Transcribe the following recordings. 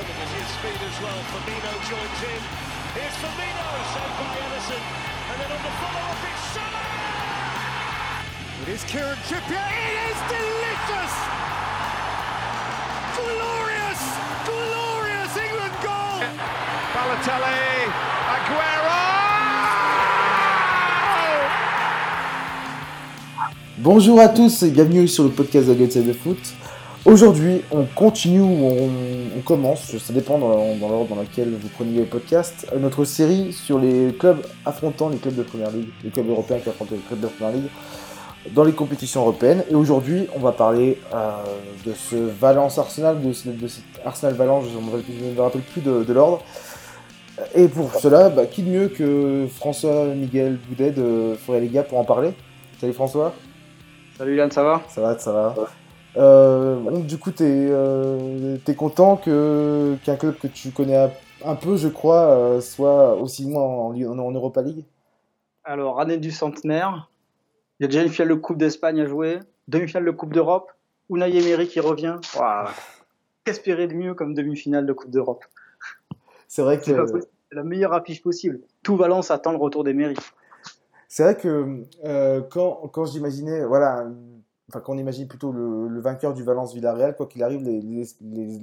and speed as well. Firmino joins in. Here's Firmino, saved by Ederson. And then on the follow-up, it's Salah! It is Kieran Trippier. It is delicious! Glorious, glorious England goal! Balotelli, Aguero! Bonjour à tous et bienvenue sur le podcast de Get de Foot. Aujourd'hui, on continue ou on, on commence, ça dépend dans, dans l'ordre dans lequel vous prenez le podcast, euh, notre série sur les clubs affrontant les clubs de première ligue, les clubs européens qui affrontent les clubs de première ligue dans les compétitions européennes. Et aujourd'hui, on va parler euh, de ce Valence Arsenal, de, ce- de cet Arsenal Valence, je ne me rappelle plus- de, de l'ordre. Et pour cela, bah, qui de mieux que François Miguel Boudet de Forêt les gars pour en parler? Salut François Salut Yann, ça va ça va, ça va. Bon, du coup, t'es euh, t'es content qu'un club que tu connais un, un peu, je crois, euh, soit aussi loin en, en, en Europa League? Alors, année du centenaire, il y a déjà une finale de Coupe d'Espagne à jouer, demi-finale de Coupe d'Europe, Unai Emery qui revient. Waouh. Qu'espérer de mieux comme demi-finale de Coupe d'Europe? C'est vrai que C'est la meilleure affiche possible. Tout Valence attend le retour d'Emery. c'est vrai que euh, quand quand j'imaginais, voilà, enfin quand on imagine plutôt le, le vainqueur du Valence Villarreal, quoi qu'il arrive, les, les, les,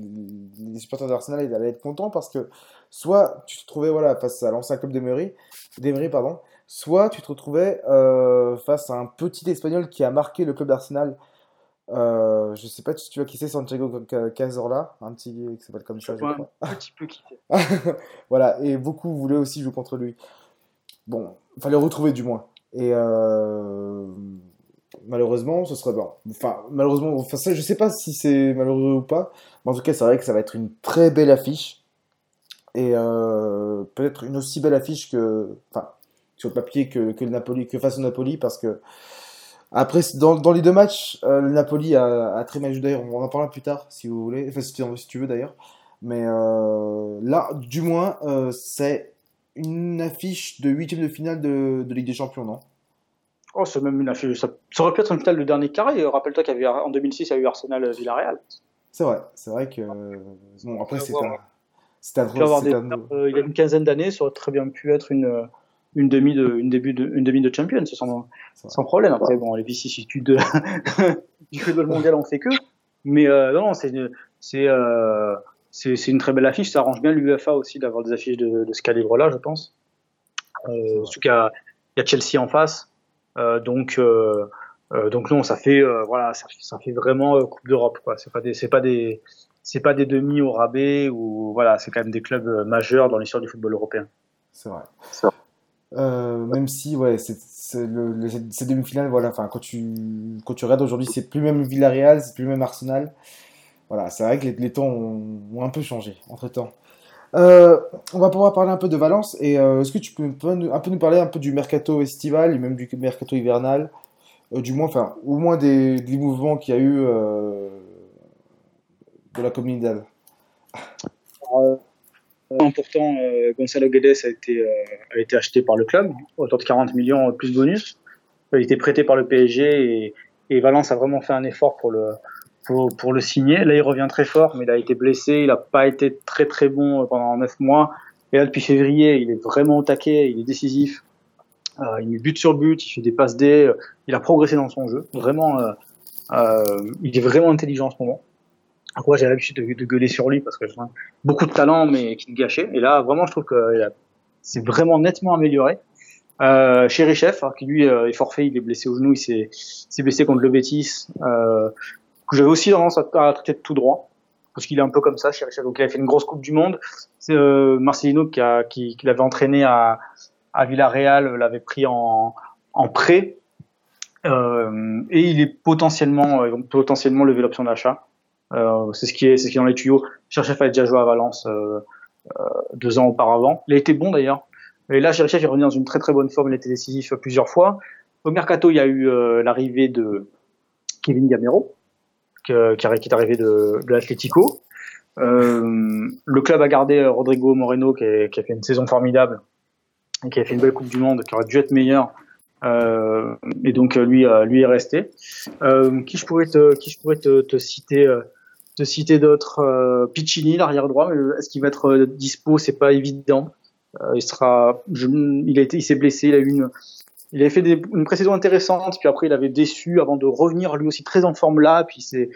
les supporters d'Arsenal ils allaient être contents parce que soit tu te trouvais voilà face à l'ancien club d'Emery, d'Emery pardon, soit tu te retrouvais euh, face à un petit espagnol qui a marqué le club d'Arsenal. Euh, je sais pas si tu vois qui c'est, Santiago Ca- Cazorla, un petit qui s'appelle comme ça, je Ouais, crois. un petit peu kiffé. voilà, et beaucoup voulaient aussi jouer contre lui. Bon, fallait le retrouver du moins. Et euh, malheureusement, ce serait bon. Enfin, malheureusement, enfin, je sais pas si c'est malheureux ou pas, mais en tout cas, c'est vrai que ça va être une très belle affiche. Et euh, peut-être une aussi belle affiche que, enfin, sur le papier que, le Napoli, que face au Napoli, parce que après, dans, dans les deux matchs, euh, le Napoli a, très mal joué. D'ailleurs, on en parlera plus tard, si vous voulez, enfin, si tu, veux d'ailleurs. Mais euh, là, du moins, c'est une affiche de huitième de finale de, de Ligue des Champions, non? Oh, c'est même une affiche. Ça, ça aurait pu être une finale de dernier carré. Rappelle-toi qu'il y avait en 2006, il y a eu Arsenal-Villarreal. C'est vrai, c'est vrai que. Bon, après, c'est un. C'est un. pu avoir c'est des- un- euh, il y a une quinzaine d'années, ça aurait très bien pu être une, une demi de, une début de, une demi de Champions, sans, C'est vrai. sans problème. Après, bon, les vicissitudes de- du football mondial ont fait que. Mais euh, non, non, c'est une- c'est euh, une très belle affiche. Ça arrange bien l'UEFA aussi d'avoir des affiches de, de ce calibre-là, je pense. Euh, surtout qu'il y y a Chelsea en face, Euh, donc. Euh, euh, donc non, ça fait euh, voilà, ça, fait- ça fait vraiment euh, Coupe d'Europe quoi. C'est pas des c'est pas des c'est pas des demi au rabais ou voilà, c'est quand même des clubs euh, majeurs dans l'histoire du football européen. C'est vrai. Euh, même si, ouais, c'est c'est le, le- ces demi-finales, voilà, enfin, quand tu, quand tu regardes aujourd'hui, c'est plus même Villarreal, c'est plus même Arsenal. Voilà, c'est vrai que les, les temps ont, ont un peu changé entre temps. Euh, on va pouvoir parler un peu de Valence et euh, est-ce que tu peux un peu, nous- parler un peu du mercato estival et même du mercato hivernal, euh, du moins, enfin, au moins des, mouvements qu'il y a eu euh, de la Comunidad. Pourtant, Gonzalo Guedes a été, a été acheté par le club, autour de 40 millions plus bonus. Il a été prêté par le PSG et Valence a vraiment fait un effort pour le, pour, pour le signer. Là, il revient très fort, mais il a été blessé, il n'a pas été très très bon euh, pendant 9 mois. Et là, depuis février, il est vraiment au taquet, il est décisif. Euh, il met but sur but, il fait des passes D, euh, il a progressé dans son jeu. Vraiment, euh, euh, il est vraiment intelligent en ce moment. Moi, j'ai l'habitude de, gueuler sur lui parce que vois beaucoup de talent, mais qui le gâchait. Et là, vraiment, je trouve que c'est vraiment nettement amélioré. Euh, Cherichev, alors qui lui euh, est forfait, il est blessé au genou, il s'est blessé contre le Betis, euh, que j'avais aussi tendance à, à traiter tout droit, parce qu'il est un peu comme ça. Donc il a fait une grosse Coupe du Monde. C'est euh, Marcelino qui, qui, qui l'avait entraîné à, à Villarreal, l'avait pris en, en prêt, euh, et il est potentiellement, euh, potentiellement lever l'option d'achat. Euh, c'est ce qui est, c'est ce qui est dans les tuyaux. Cherchef avait déjà joué à Valence euh, euh, deux ans auparavant. Il a été bon d'ailleurs. Et là, Cherchef est revenu dans une très très bonne forme. Il a été décisif plusieurs fois. Au mercato, il y a eu euh, l'arrivée de Kevin Gamero, qui, est- qui est arrivé de, l'Atlético. Euh, le club a gardé euh, Rodrigo Moreno, qui, a fait une saison formidable qui a fait une belle Coupe du Monde, qui aurait dû être meilleur. Euh, et donc euh, lui, euh, lui est resté. Euh, qui je pourrais te, qui je pourrais te, te citer euh, de citer d'autres. Euh, Piccini, l'arrière droit, est-ce qu'il va être euh, dispo? C'est pas évident. Euh, il sera, il a été, il s'est blessé, il a eu une, il avait fait des, une pré-saison intéressante, puis après il avait déçu avant de revenir lui aussi très en forme là, puis il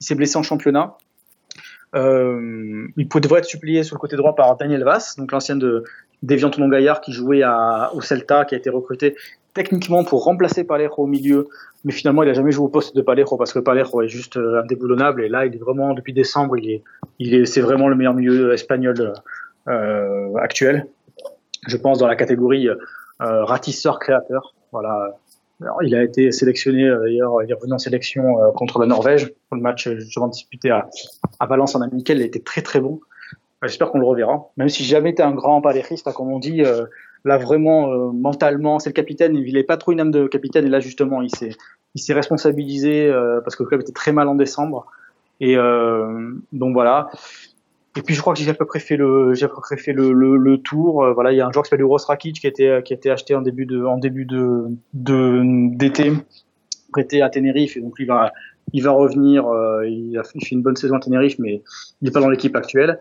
s'est blessé en championnat. Euh, il devrait être supplié sur le côté droit par Daniel Vass, donc l'ancien de d'Evian Tonon Gaillard qui jouait à, au Celta, qui a été recruté techniquement pour remplacer Palejo au milieu, mais finalement il a jamais joué au poste de Palejo parce que Palejo est juste euh, indéboulonnable et là il est vraiment depuis décembre il est, il est, c'est vraiment le meilleur milieu espagnol euh, actuel. Je pense dans la catégorie euh, ratisseur créateur. Voilà. Il a été sélectionné euh, d'ailleurs, il est revenu en sélection euh, contre la Norvège pour le match justement disputé à, à Valence en amical. Il été très très bon. J'espère qu'on le reverra. Même si jamais été un grand palériste, comme on dit, euh, là vraiment euh, mentalement, c'est le capitaine. Il n'avait pas trop une âme de capitaine et là justement, il s'est il s'est responsabilisé euh, parce que le club était très mal en décembre. Et donc voilà. Et puis je crois que j'ai à peu près fait le, j'ai à peu près fait le, le, le tour. Euh, voilà, il y a un joueur qui s'appelle Uros Rakic qui a été, qui a acheté en début de, en début de, d'été, prêté à Tenerife. Et donc il va, il va revenir. Euh, il a fait une bonne saison à Tenerife, mais il n'est pas dans l'équipe actuelle.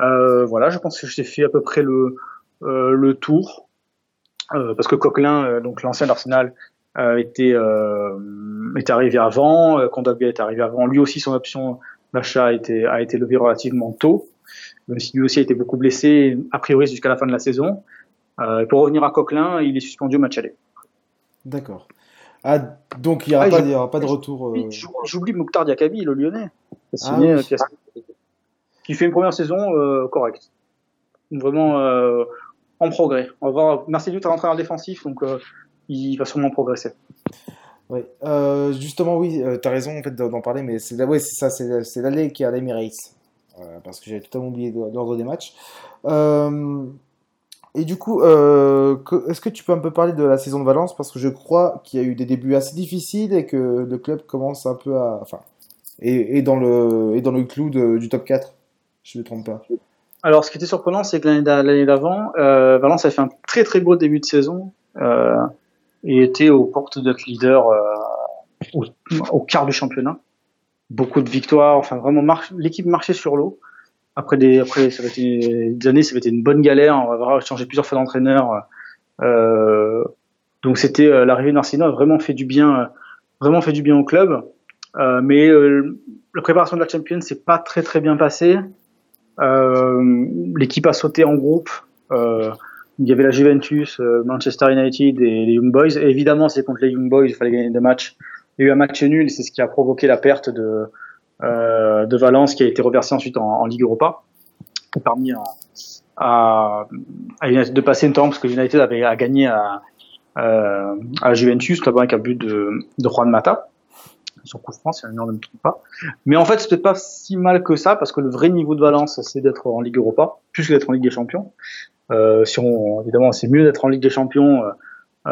Euh, voilà, je pense que j'ai fait à peu près le, euh, le tour. Euh, parce que Coquelin, donc l'ancien d'Arsenal, était, était arrivé avant. Kondogbia est arrivé avant. Lui aussi, son option d'achat a été, a été levé relativement tôt même si lui aussi a été beaucoup blessé, a priori jusqu'à la fin de la saison. Euh, pour revenir à Coquelin, il est suspendu au match aller. D'accord. Ah, donc il n'y aura, ah, aura, pas de retour. Euh... J'oublie Mouktar Diakabi, le lyonnais, qui, ah, oui. Euh, qui fait une première saison euh, correcte. Vraiment en progrès. On va voir. Marcelo est rentré en défensif, donc il va sûrement progresser. Oui, justement, oui, tu as raison en fait d'en parler, mais c'est ouais, ça, c'est l'allée qui est à l'Emirates. Euh, parce que j'avais totalement oublié l'ordre des matchs. Euh, et du coup, euh, est-ce que tu peux un peu parler de la saison de Valence? Parce que je crois qu'il y a eu des débuts assez difficiles et que le club commence un peu à. Enfin, et, et dans, le, et dans le clou du top 4, je ne me trompe pas. Alors, ce qui était surprenant, c'est que l'année d'avant, Valence a fait un très très beau début de saison et était aux portes d'être leader au, quart du championnat beaucoup de victoires. Enfin, vraiment, l'équipe marchait sur l'eau. Après des, ça avait été des années, ça avait été une bonne galère. On va avoir changé plusieurs fois d'entraîneur. Euh, donc c'était euh, l'arrivée d'Arsenal a vraiment fait du bien, vraiment fait du bien au club. Euh, mais euh, la préparation de la Champions s'est pas très très bien passée. Euh, l'équipe a sauté en groupe. il y avait la Juventus, Manchester United et les Young Boys. Évidemment, c'est contre les Young Boys, il fallait gagner des matchs. Il y a eu un match nul, c'est ce qui a provoqué la perte de, euh, de Valence, qui a été reversé ensuite en, Ligue Europa, permis à, à, à, United de passer une temps, parce que United avait à gagné à, euh, à Juventus, là-bas avec un but de, de Juan Mata, sur coup de France, si ne me trompe pas. Mais en fait, c'était pas si mal que ça, parce que le vrai niveau de Valence, c'est d'être en Ligue Europa, plus que d'être en Ligue des Champions. Euh, si on, évidemment, c'est mieux d'être en Ligue des Champions, euh, euh,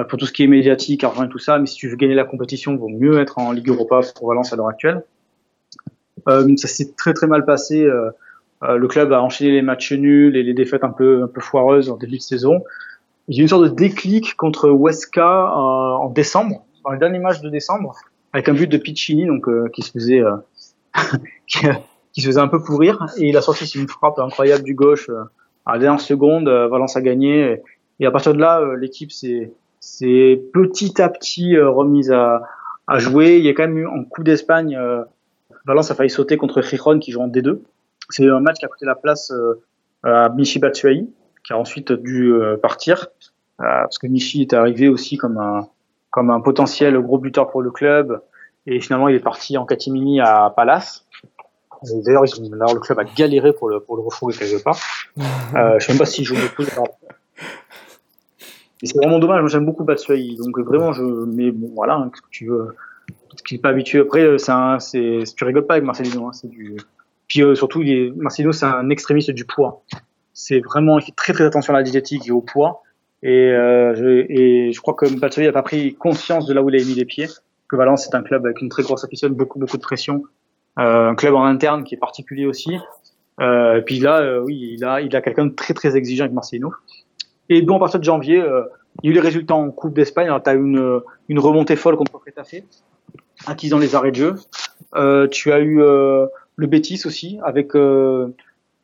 pour tout ce qui est médiatique, argent et tout ça. Mais si tu veux gagner la compétition, il vaut mieux être en Ligue Europa pour Valence à l'heure actuelle. Euh, ça s'est très très mal passé. Euh, euh, le club a enchaîné les matchs nuls et les défaites un peu un peu foireuses en début de saison. Il y a eu une sorte de déclic contre Huesca en décembre, dans les derniers matchs de décembre, avec un but de Piccini, donc qui se faisait qui, qui, se faisait un peu pourrir, et il a sorti une frappe incroyable du gauche à la dernière seconde. Valence a gagné, et à partir de là, l'équipe s'est c'est petit à petit euh, remise à, jouer. Il y a quand même eu en Coupe d'Espagne, euh, Valence a failli sauter contre Gijón qui joue en D2. C'est un match qui a coûté la place euh, à Michi Batshuayi, qui a ensuite dû partir parce que Michi est arrivé aussi comme un comme un potentiel gros buteur pour le club et finalement il est parti en catimini à Palace. D'ailleurs, le club a galéré pour le pour le retrouver quelque part. Je sais même pas s'il joue beaucoup c'est vraiment dommage. Moi, j'aime beaucoup Batshuayi. Donc, vraiment, je, mais bon, voilà, hein, ce que tu qui n'est pas habitué. Après, euh, c'est un, c'est, tu rigoles pas avec Marcelino, hein, c'est du, puis euh, surtout, Marcelino, c'est un extrémiste du poids. C'est vraiment, il fait très très attention à la diététique et au poids. Et, euh, je, et je crois que Batshuayi n'a pas pris conscience de là où il a mis les pieds. Que Valence, c'est un club avec une très grosse afición, beaucoup beaucoup de pression. Euh, un club en interne qui est particulier aussi. Euh, et puis là, euh, oui, il a, il a quelqu'un de très très exigeant avec Marcelino. Et bon, à partir de janvier, euh, il y a eu les résultats en Coupe d'Espagne. Tu as une, une remontée folle contre Retafe, acquis dans les arrêts de jeu. Euh, tu as eu euh, le Betis aussi, avec euh,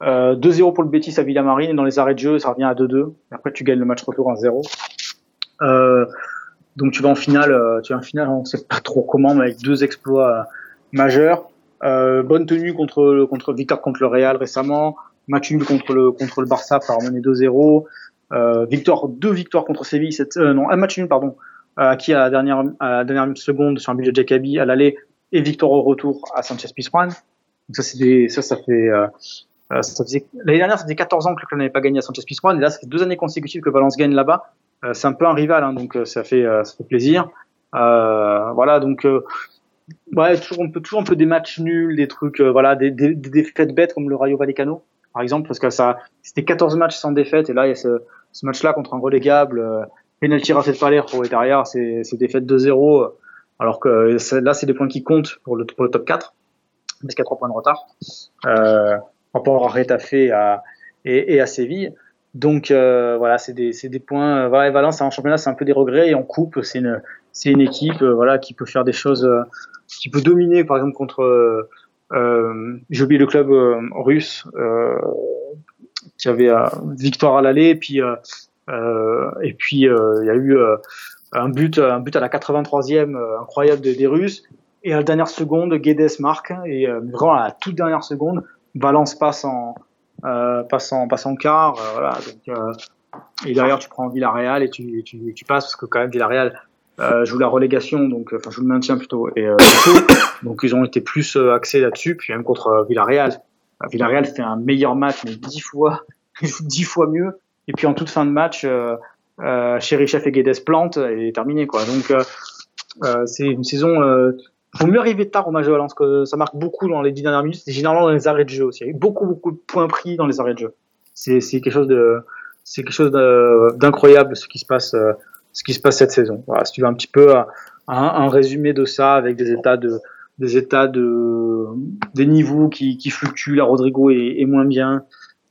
2-0 pour le Betis à Villamarine, et dans les arrêts de jeu, ça revient à 2-2. Après, tu gagnes le match retour 1-0. Euh, donc tu vas en finale, euh, tu vas en finale, on sait pas trop comment, mais avec deux exploits euh, majeurs. Euh, bonne tenue contre contre victoire contre le Real récemment, match nul contre le contre le Barça par mener 2-0, euh, victoire deux victoires contre Séville, cette, euh, non un match nul pardon, acquis à la dernière à la dernière seconde sur un but de Jackaby à l'aller et victoire au retour à Sanchez Pizjuan. Donc ça des, ça ça fait euh, l'année dernière ça faisait 14 ans que le club n'avait pas gagné à Sanchez Pizjuan et là ça fait deux années consécutives que Valence gagne là-bas. Euh, c'est un peu un rival hein, donc ça fait ça fait plaisir. Euh, voilà donc ouais, toujours, on peut toujours un peu des matchs nuls, des trucs, euh, voilà, des, des, des, défaites bêtes comme le Rayo Vallecano, par exemple, parce que ça, c'était 14 matchs sans défaite, et là, il y a ce, ce match-là contre un relégable, euh, penalty raté de Palermo et derrière, c'est, défaite 2-0, alors que là, c'est des points qui comptent pour le, pour top 4, parce qu'il y a 3 points de retard, euh, par rapport à Retafe et à, Séville. Donc euh, voilà, c'est des, points. Euh, voilà, Valence en championnat, c'est un peu des regrets et en coupe, c'est une, équipe euh, voilà qui peut faire des choses, euh, qui peut dominer par exemple contre. Euh, J'ai oublié le club euh, russe qui avait victoire à l'aller, et puis et puis il y a eu un but, un but à la 83e incroyable des, des Russes. Et à la dernière seconde, Guedes marque et vraiment à la toute dernière seconde, Valence passe en euh, passant passant quart euh, voilà. Donc euh, et derrière tu prends Villarreal et tu, tu, passes parce que quand même Villarreal euh, joue la relégation donc enfin joue le maintien plutôt. Et euh, donc ils ont été plus euh, axés là-dessus puis même contre euh, Villarreal Villarreal fait un meilleur match mais dix fois dix fois mieux et puis en toute fin de match euh, euh, Cherichev et Guedes plantent et terminé quoi donc euh, c'est une saison euh, faut mieux arriver tard au match de Valence, que ça marque beaucoup dans les dix dernières minutes, et généralement dans les arrêts de jeu aussi. Il y a eu beaucoup, beaucoup de points pris dans les arrêts de jeu. C'est, c'est quelque chose de, c'est quelque chose d'incroyable ce qui se passe, ce qui se passe cette saison. Voilà, si tu veux un petit peu un, un résumé de ça avec des états de, des états de, des niveaux qui, qui fluctuent. Là, Rodrigo est, est moins bien.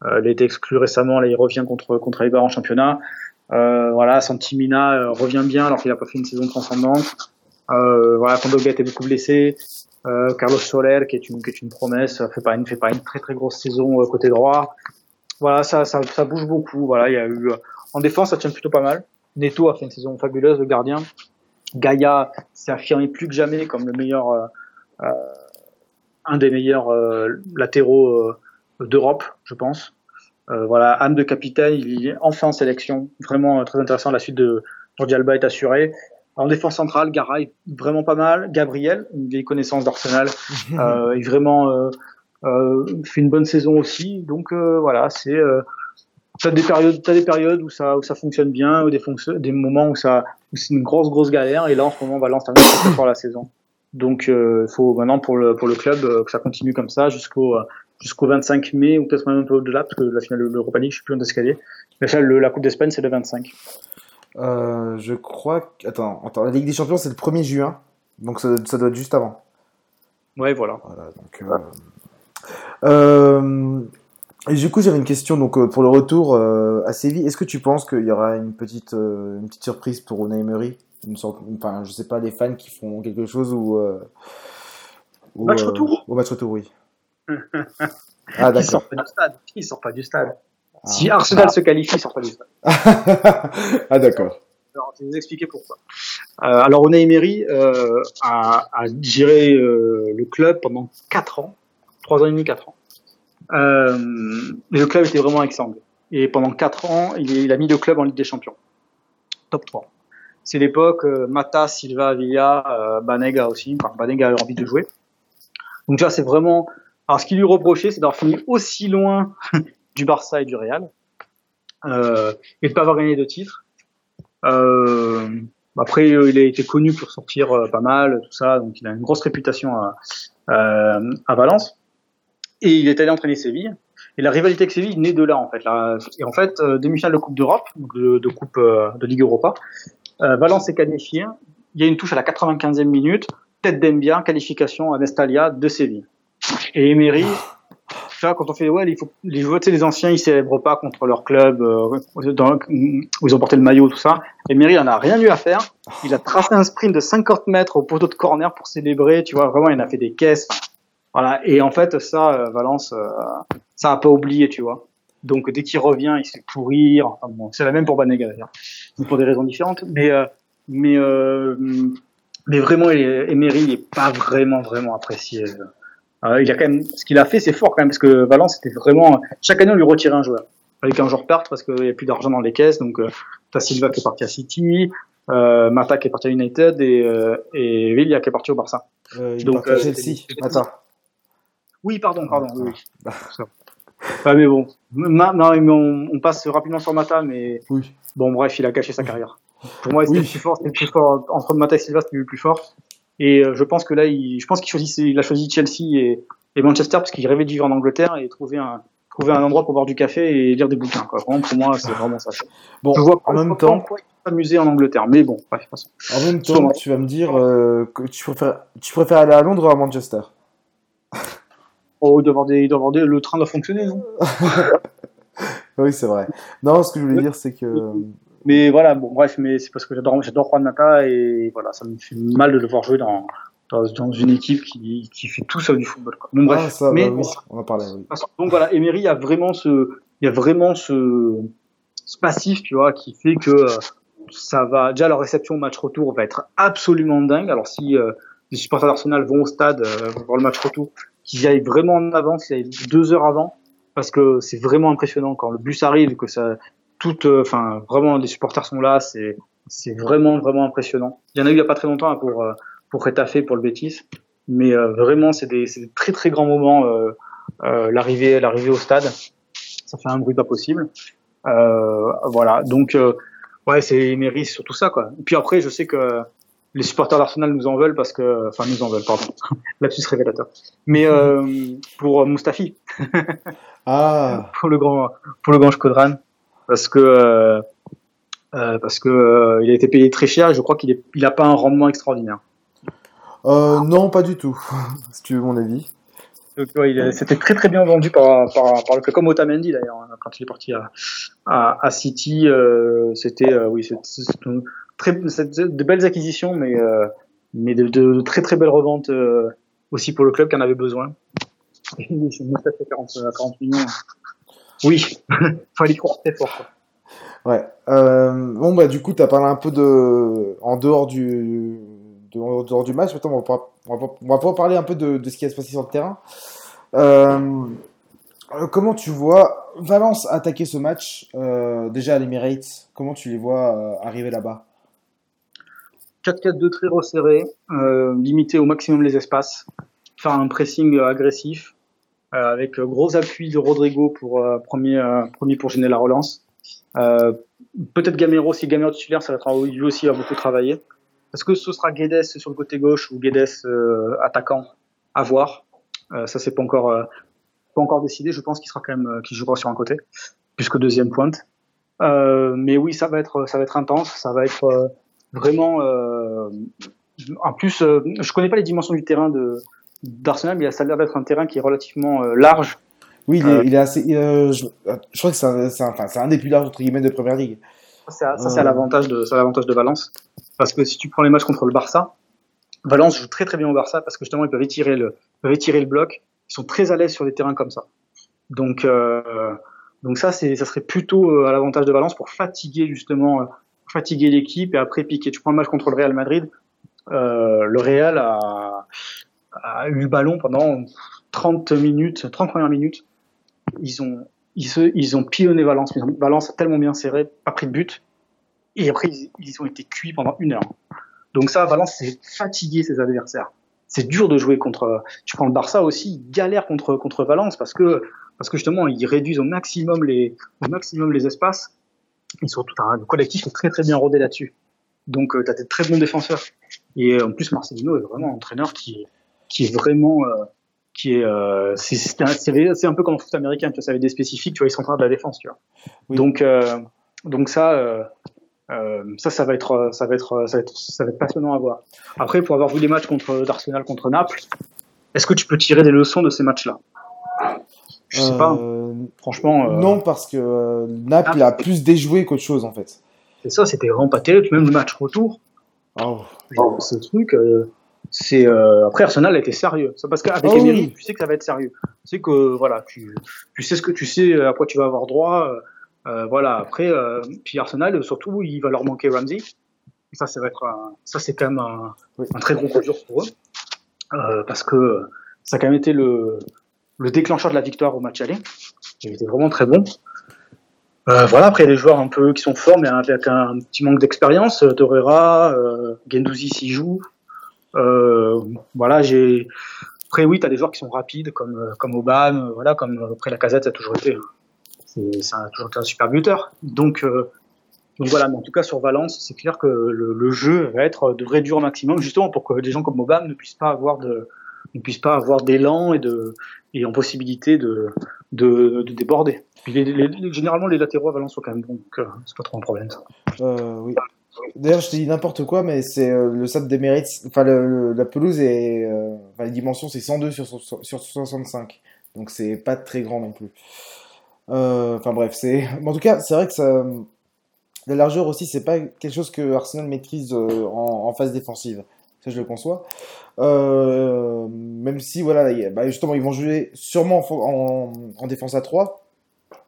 Euh, il a été exclu récemment. Là, il revient contre, contre Eibar en championnat. Euh, voilà, Santimina euh, revient bien alors qu'il a pas fait une saison transcendante. Euh, voilà, Kondoga était beaucoup blessé. Euh, Carlos Soler, qui est une, qui est une promesse, fait pas une, fait pas une très très grosse saison euh, côté droit. Voilà, ça, ça, ça bouge beaucoup. Voilà, il y a eu en défense, ça tient plutôt pas mal. Neto a fait une saison fabuleuse, le gardien. Gaïa s'est affirmé plus que jamais comme le meilleur, euh, euh, un des meilleurs euh, latéraux d'Europe, je pense. voilà, âme de capitaine, il est enfin en sélection. Vraiment très intéressant. La suite de Jordi Alba est assurée. En défense centrale, Garay, vraiment pas mal. Gabriel, une vieille connaissance d'Arsenal, euh, il vraiment euh, euh, fait une bonne saison aussi. Donc euh, voilà, c'est euh, t'as des périodes, t'as des périodes où ça où ça fonctionne bien, ou des des moments où ça où c'est une grosse grosse galère. Et là en ce moment, Valence termine fort la saison. Donc il euh, faut maintenant pour le pour le club euh, que ça continue comme ça jusqu'au jusqu'au 25 mai ou peut-être même un peu au-delà parce que la finale de l'Europa League, je suis plus en escalier. Mais ça, le, la Coupe d'Espagne, c'est le 25. Euh, je crois que... Attends, attends, la Ligue des Champions, c'est le 1er juin. Donc ça, ça, doit être juste avant. Ouais, voilà. voilà donc, euh... Euh... Et du coup, j'avais une question donc, euh, pour le retour euh, à Séville. Est-ce que tu penses qu'il y aura une petite, euh, une petite surprise pour Unai Emery une sorte, enfin, je sais pas, les fans qui font quelque chose ou... ou match retour Au match retour, oui. ah, d'accord. Il sort pas du stade. Il sort pas du stade. Ah. Si Arsenal ah. se qualifie, il sort pas du stade. ah d'accord. Alors, je vais vous expliquer pourquoi. Euh, alors, Unai Emery euh, a, a, géré euh, le club pendant 4 ans, 3 ans et demi, 4 ans. Euh, et le club était vraiment excellent. Et pendant 4 ans, il, il, a mis le club en Ligue des Champions. Top 3. C'est l'époque euh, Mata, Silva, Villa, euh, Banega aussi. Enfin, Banega a envie de jouer. Donc là, c'est vraiment... Alors, ce qu'il lui reprochait, c'est d'avoir fini aussi loin du Barça et du Real, euh, et de pas avoir gagné de titres. Euh, après, il a été connu pour sortir pas mal, tout ça, donc il a une grosse réputation à, Valence. Et il est allé entraîner Séville. Et la rivalité avec Séville naît de là, en fait. Et en fait, demi-finale de Coupe d'Europe, de, de Coupe de Ligue Europa, euh, Valence est qualifié. Il y a une touche à la 95e minute, tête d'Embia, qualification à Nestalia de Séville. Et Emery, tu vois, quand on fait ouais, il faut les joueurs, tu sais, les anciens, ils célèbrent pas contre leur club euh, dans, où ils ont porté le maillot, tout ça. Emery, il en a rien eu à faire. Il a tracé un sprint de 50 mètres au poteau de corner pour célébrer. Tu vois, vraiment, il en a fait des caisses. Voilà. Et en fait, ça, euh, Valence, euh, ça a pas oublié, tu vois. Donc dès qu'il revient, il se fait pourrir. Enfin, bon, c'est la même pour Banega d'ailleurs, pour des raisons différentes. Mais euh, mais euh, mais vraiment, est- Emery, il est pas vraiment vraiment apprécié. Euh, il a quand même, ce qu'il a fait, c'est fort quand même parce que Valence, c'était vraiment chaque année on lui retirait un joueur. Il fallait qu'un joueur parte parce qu'il n'y a plus d'argent dans les caisses. Donc t'as Silva qui est parti à City, euh, Mata qui est parti à United et euh, et Villa qui est parti au Barça. Euh, il Donc, part à Chelsea. Attends. Oui, pardon, pardon. Oui, Ça. Ah, mais bon, non, mais on, on passe rapidement sur Mata, mais Oui. bon, bref, il a gâché sa carrière. Pour moi, c'était Oui. le plus fort, c'était le plus fort entre Mata et Silva, c'était le plus fort. Et euh, je pense que là, il, je pense qu'il choisit, il a choisi Chelsea et, et Manchester parce qu'il rêvait de vivre en Angleterre et trouver un, trouver un endroit pour boire du café et lire des bouquins. Quoi. Vraiment, pour moi, c'est vraiment ça. Bon, je vois en même temps, s'amuser en Angleterre, mais bon, bref, en même temps, tu vas me dire euh, que tu préfères, tu préfères aller à Londres ou à Manchester? Oh, il doit avoir des, il doit avoir des, le train doit fonctionner, non? Oui, c'est vrai. Non, ce que je voulais dire, c'est que Mais voilà, bon, bref, mais c'est parce que j'adore, j'adore Juan Mata et voilà, ça me fait mal de le voir jouer dans, dans, dans une équipe qui, qui fait tout sauf du football. Quoi. Bon, bref, Ah, ça, mais bah oui, on en parlait. Oui. donc voilà, Emery a vraiment ce, il y a vraiment ce, ce passif, tu vois, qui fait que euh, ça va déjà leur réception au match retour va être absolument dingue. Alors si euh, les supporters d'Arsenal vont au stade euh, pour le match retour, qu'ils aillent vraiment en avance, deux heures avant, parce que c'est vraiment impressionnant quand le bus arrive, que ça, tout, euh, enfin vraiment les supporters sont là, c'est vraiment vraiment impressionnant. Il y en a eu il y a pas très longtemps hein, pour euh, pour Retafe, pour le Betis, mais euh, vraiment c'est des, des très très grands moments l'arrivée l'arrivée au stade, ça fait un bruit pas possible. Voilà, donc ouais, c'est Emery sur tout ça quoi. Et puis après, je sais que les supporters d'Arsenal nous en veulent parce que, enfin nous en veulent, pardon, lapsus révélateur. Mais euh, pour Mustafi, Ah, pour le grand pour le grand Shkodran, parce que euh, euh, parce que euh, il a été payé très cher et je crois qu'il est il a pas un rendement extraordinaire. euh, non, pas du tout, si tu veux mon avis. Donc, ouais, c'était très très bien vendu par, par, par le club, comme Otamendi d'ailleurs, hein, quand il est parti à, à, à City. euh, c'était euh, oui, de belles acquisitions, mais euh, mais de, très très belles reventes euh, aussi pour le club qui en avait besoin. Mustafa à 40, à 40 millions. Oui, fallait croire très fort. Ouais. Euh, bon, bah, du coup, tu as parlé un peu de. En dehors du. en dehors du match, maintenant, on va, pouvoir- on va, pouvoir parler un peu de, de ce qui va se passer sur le terrain. Euh, euh, comment tu vois Valence attaquer ce match euh, déjà à l'Emirates Comment tu les vois euh, arriver là-bas? 4-4-2 très resserré, euh, limiter au maximum les espaces, faire un pressing agressif, euh, avec gros appui de Rodrigo pour euh, premier, euh, premier pour gêner la relance. Euh, Peut-être Gamero, si Gamero titulaire, ça va être, lui aussi va beaucoup travailler. Est-ce que ce sera Guedes sur le côté gauche ou Guedes euh, attaquant À voir? Ça c'est pas encore pas encore décidé. Je pense qu'il sera quand même qu'il jouera sur un côté, puisque deuxième pointe. Mais oui, ça va être ça va être intense. Ça va être vraiment. Euh, en plus, euh, je connais pas les dimensions du terrain de d'Arsenal, mais ça a l'air d'être un terrain qui est relativement euh, large. Oui, il est, il est assez. euh, je, je crois que c'est un, un- enfin, un des plus larges entre guillemets de première ligue. Ça, ça, c'est à l'avantage de de Valence, parce que si tu prends les matchs contre le Barça, Valence joue très très bien au Barça parce que justement ils peuvent étirer le peuvent étirer le bloc. Ils sont très à l'aise sur des terrains comme ça. Donc euh, donc ça c'est ça serait plutôt à l'avantage de Valence pour fatiguer justement euh, fatiguer l'équipe et après piquer. Tu prends le match contre le Real Madrid, euh, le Real a, eu le ballon pendant 30 minutes, 30 premières minutes. Ils ont ils, se, ils ont pillonné Valence. Valence a tellement bien serré, pas pris de but. Et après, ils, ils ont été cuits pendant une heure. Donc ça, Valence, c'est fatiguer ses adversaires. C'est dur de jouer contre. Tu prends le Barça aussi, ils galèrent contre contre Valence parce que parce que justement, ils réduisent au maximum les au maximum les espaces. Ils sont tout un le collectif est très très bien rodé là-dessus. Donc tu as des très bons défenseurs. Et en plus, Marcelino est vraiment un entraîneur qui qui est vraiment euh, qui est euh, c'est un, peu comme en foot américain, tu vois, ça avait des spécifiques, tu vois, ils sont en train de la défense, tu vois. Oui. Donc euh, donc ça euh, euh, ça ça va être euh, ça va être euh, ça va être ça va être passionnant à voir. Après pour avoir vu les matchs contre d'Arsenal contre Naples, est-ce que tu peux tirer des leçons de ces matchs-là? Je sais pas. Euh, Franchement, euh, Non, parce que euh, Naples a plus déjoué qu'autre chose en fait. c'est ça, c'était vraiment pas terrible. Même le match retour, Oh. genre, ce truc, euh, c'est euh, après Arsenal a été sérieux. C'est parce qu'avec Oh oui. Emery, tu sais que ça va être sérieux. Tu sais que voilà, tu, tu sais ce que tu sais à quoi tu vas avoir droit. euh, voilà. Après, euh, puis Arsenal surtout, il va leur manquer Ramsey. Et ça, ça va être un- ça, c'est quand même un, Oui. un très gros coup dur pour eux Euh, parce que ça a quand même été le, le déclencheur de la victoire au match aller. Il était vraiment très bon. Euh, voilà, après des joueurs un peu qui sont forts, mais avec un petit manque d'expérience. Euh, Torreira, euh, Gendouzi s'y joue. Euh, voilà, j'ai. Après, oui, tu as des joueurs qui sont rapides, comme, comme Obama, voilà, comme après la casette, ça a toujours été. C'est, a toujours été un super buteur. Donc, voilà, mais en tout cas, sur Valence, c'est clair que le, jeu va être de dur au maximum, justement pour que des gens comme Obama ne puissent pas avoir de ne puissent pas avoir d'élan et en possibilité de de, de déborder. Généralement les latéraux à Valence sont quand même donc euh, c'est pas trop un problème. Euh, oui. D'ailleurs, je te dis n'importe quoi, mais c'est euh, le stade des mérites. Enfin, la pelouse est. euh, les dimensions, c'est 102 sur, so- sur 65. Donc, c'est pas très grand non plus. Enfin, bref, c'est. En tout cas, c'est vrai que. La largeur aussi, c'est pas quelque chose que Arsenal maîtrise en, en phase défensive. Ça, je le conçois. Euh, même si, voilà, il y a- bah, justement, ils vont jouer sûrement en, fo- en, en défense à 3.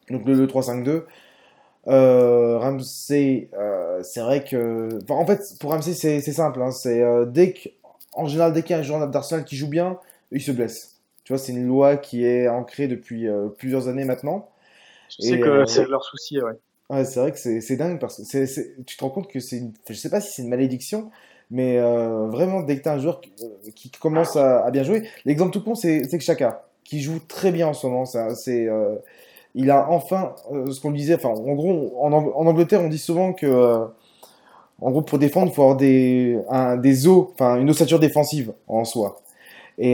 Donc, le, le 3-5-2. Euh, Ramsey, euh, c'est vrai que. enfin, en fait, pour Ramsey, c'est simple. hein, c'est euh, dès que, en général, dès qu'il y a un joueur d'Arsenal qui joue bien, il se blesse. Tu vois, c'est une loi qui est ancrée depuis plusieurs années maintenant. Je sais que c'est leur souci, ouais. Ouais, c'est vrai que c'est dingue parce que tu te rends compte que c'est une... je sais pas si c'est une malédiction, mais euh, vraiment dès que t'as un joueur qui, euh, commence à, bien jouer, l'exemple tout con c'est que Chaka qui joue très bien en ce moment. C'est euh, il a enfin ce qu'on disait. Enfin, en gros, en, Ang- en Angleterre, on dit souvent que en gros pour défendre, il faut avoir des des os, enfin une ossature défensive en soi. Et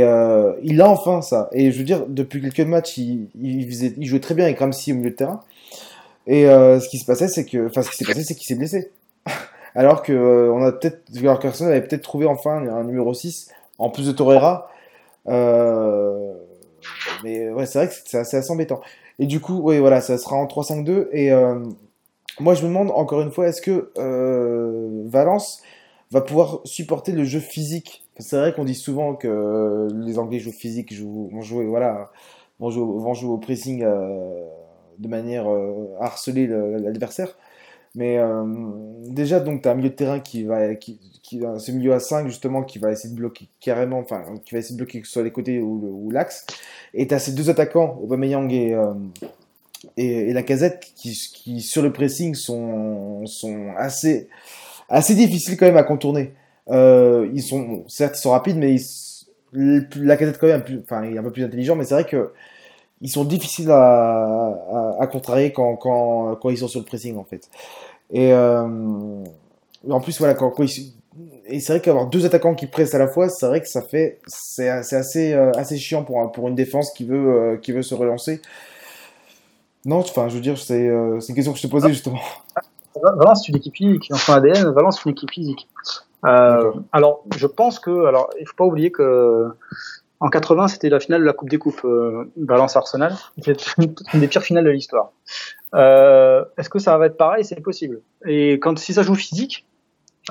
il a enfin ça. Et je veux dire, depuis quelques matchs, il, il, jouait très bien avec Ramsey au milieu de terrain. Et ce qui se passait, c'est que, enfin, ce qui s'est passé, c'est qu'il s'est blessé. Alors que euh, on a peut-être, avait peut-être trouvé enfin un numéro 6 en plus de Torreira. Euh, mais ouais, c'est vrai que c'est assez, embêtant. Et du coup, oui, voilà, ça sera en 3-5-2. Et euh, moi, je me demande encore une fois, est-ce que euh, Valence va pouvoir supporter le jeu physique? C'est vrai qu'on dit souvent que les Anglais jouent physique, jouent, vont jouer, voilà, vont jouer, vont jouer au pressing de manière à harceler le- l'adversaire. Mais euh, déjà, donc, tu as un milieu de terrain qui va, qui, qui, ce milieu à 5, justement, qui va essayer de bloquer carrément, enfin, qui va essayer de bloquer que ce soit les côtés ou, ou l'axe. Et tu as ces deux attaquants, Aubameyang et, euh, et, et la casette, qui, qui, sur le pressing, sont, sont assez, assez difficiles quand même à contourner. Euh, ils sont, certes, ils sont rapides, mais ils, la casette, quand même, enfin, il est un peu plus intelligent, mais c'est vrai que ils sont difficiles à, à, à contrarier quand, quand, quand ils sont sur le pressing, en fait. Et euh, en plus, voilà, quand, quand ils, et c'est vrai qu'avoir deux attaquants qui pressent à la fois, c'est vrai que ça fait, c'est c'est assez, euh, assez chiant pour, un- pour une défense qui veut, euh, qui veut se relancer. Non, enfin, je veux dire, c'est c'est une question que je te posais justement. Valence, c'est une équipe physique. Dans son ADN, Valence, c'est une équipe physique. Alors, je pense que, alors, il faut pas oublier que en 80, c'était la finale de la Coupe des Coupes, euh, Valence-Arsenal. C'était une une des pires finales de l'histoire. Euh, Est-ce que ça va être pareil? C'est possible. Et quand si ça joue physique,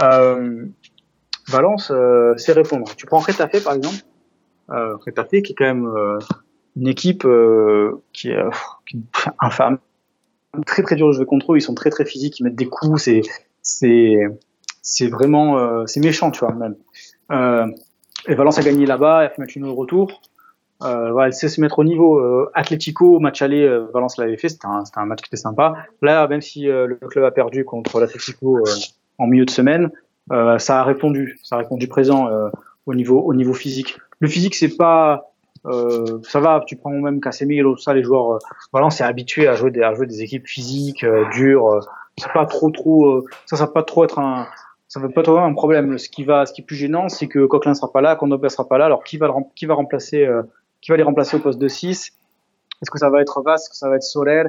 euh, Valence, euh, c'est répondre. Tu prends Retafe par exemple. Euh, Retafe qui est quand même euh, une équipe euh, qui est, euh, qui est infâme très très dur de jouer contre eux. Ils sont très très physiques, ils mettent des coups. C'est c'est c'est vraiment euh, c'est méchant, tu vois même. Et Valence a gagné là-bas, elle a fait match nul retour. Euh, elle sait se mettre au niveau. Euh, Atlético, match aller, euh, Valence l'avait fait, c'était un, match qui était sympa. Là, même si euh, le club a perdu contre l'Atlético euh, en milieu de semaine, euh, ça a répondu, ça a répondu présent au niveau au niveau physique. Le physique, c'est pas ça va, tu prends même Casemiro, ça, les joueurs, Valence est habitué à jouer des, à jouer des équipes physiques, dures. pas trop, trop, ça, ça va pas trop être un, ça va pas trop un problème. Ce qui va, ce qui est plus gênant, c'est que Coquelin sera pas là, Kondogbia sera pas là. Alors qui va, le remplacer, euh, qui va les remplacer au poste de 6 Est-ce que ça va être Vas Est-ce que ça va être Soler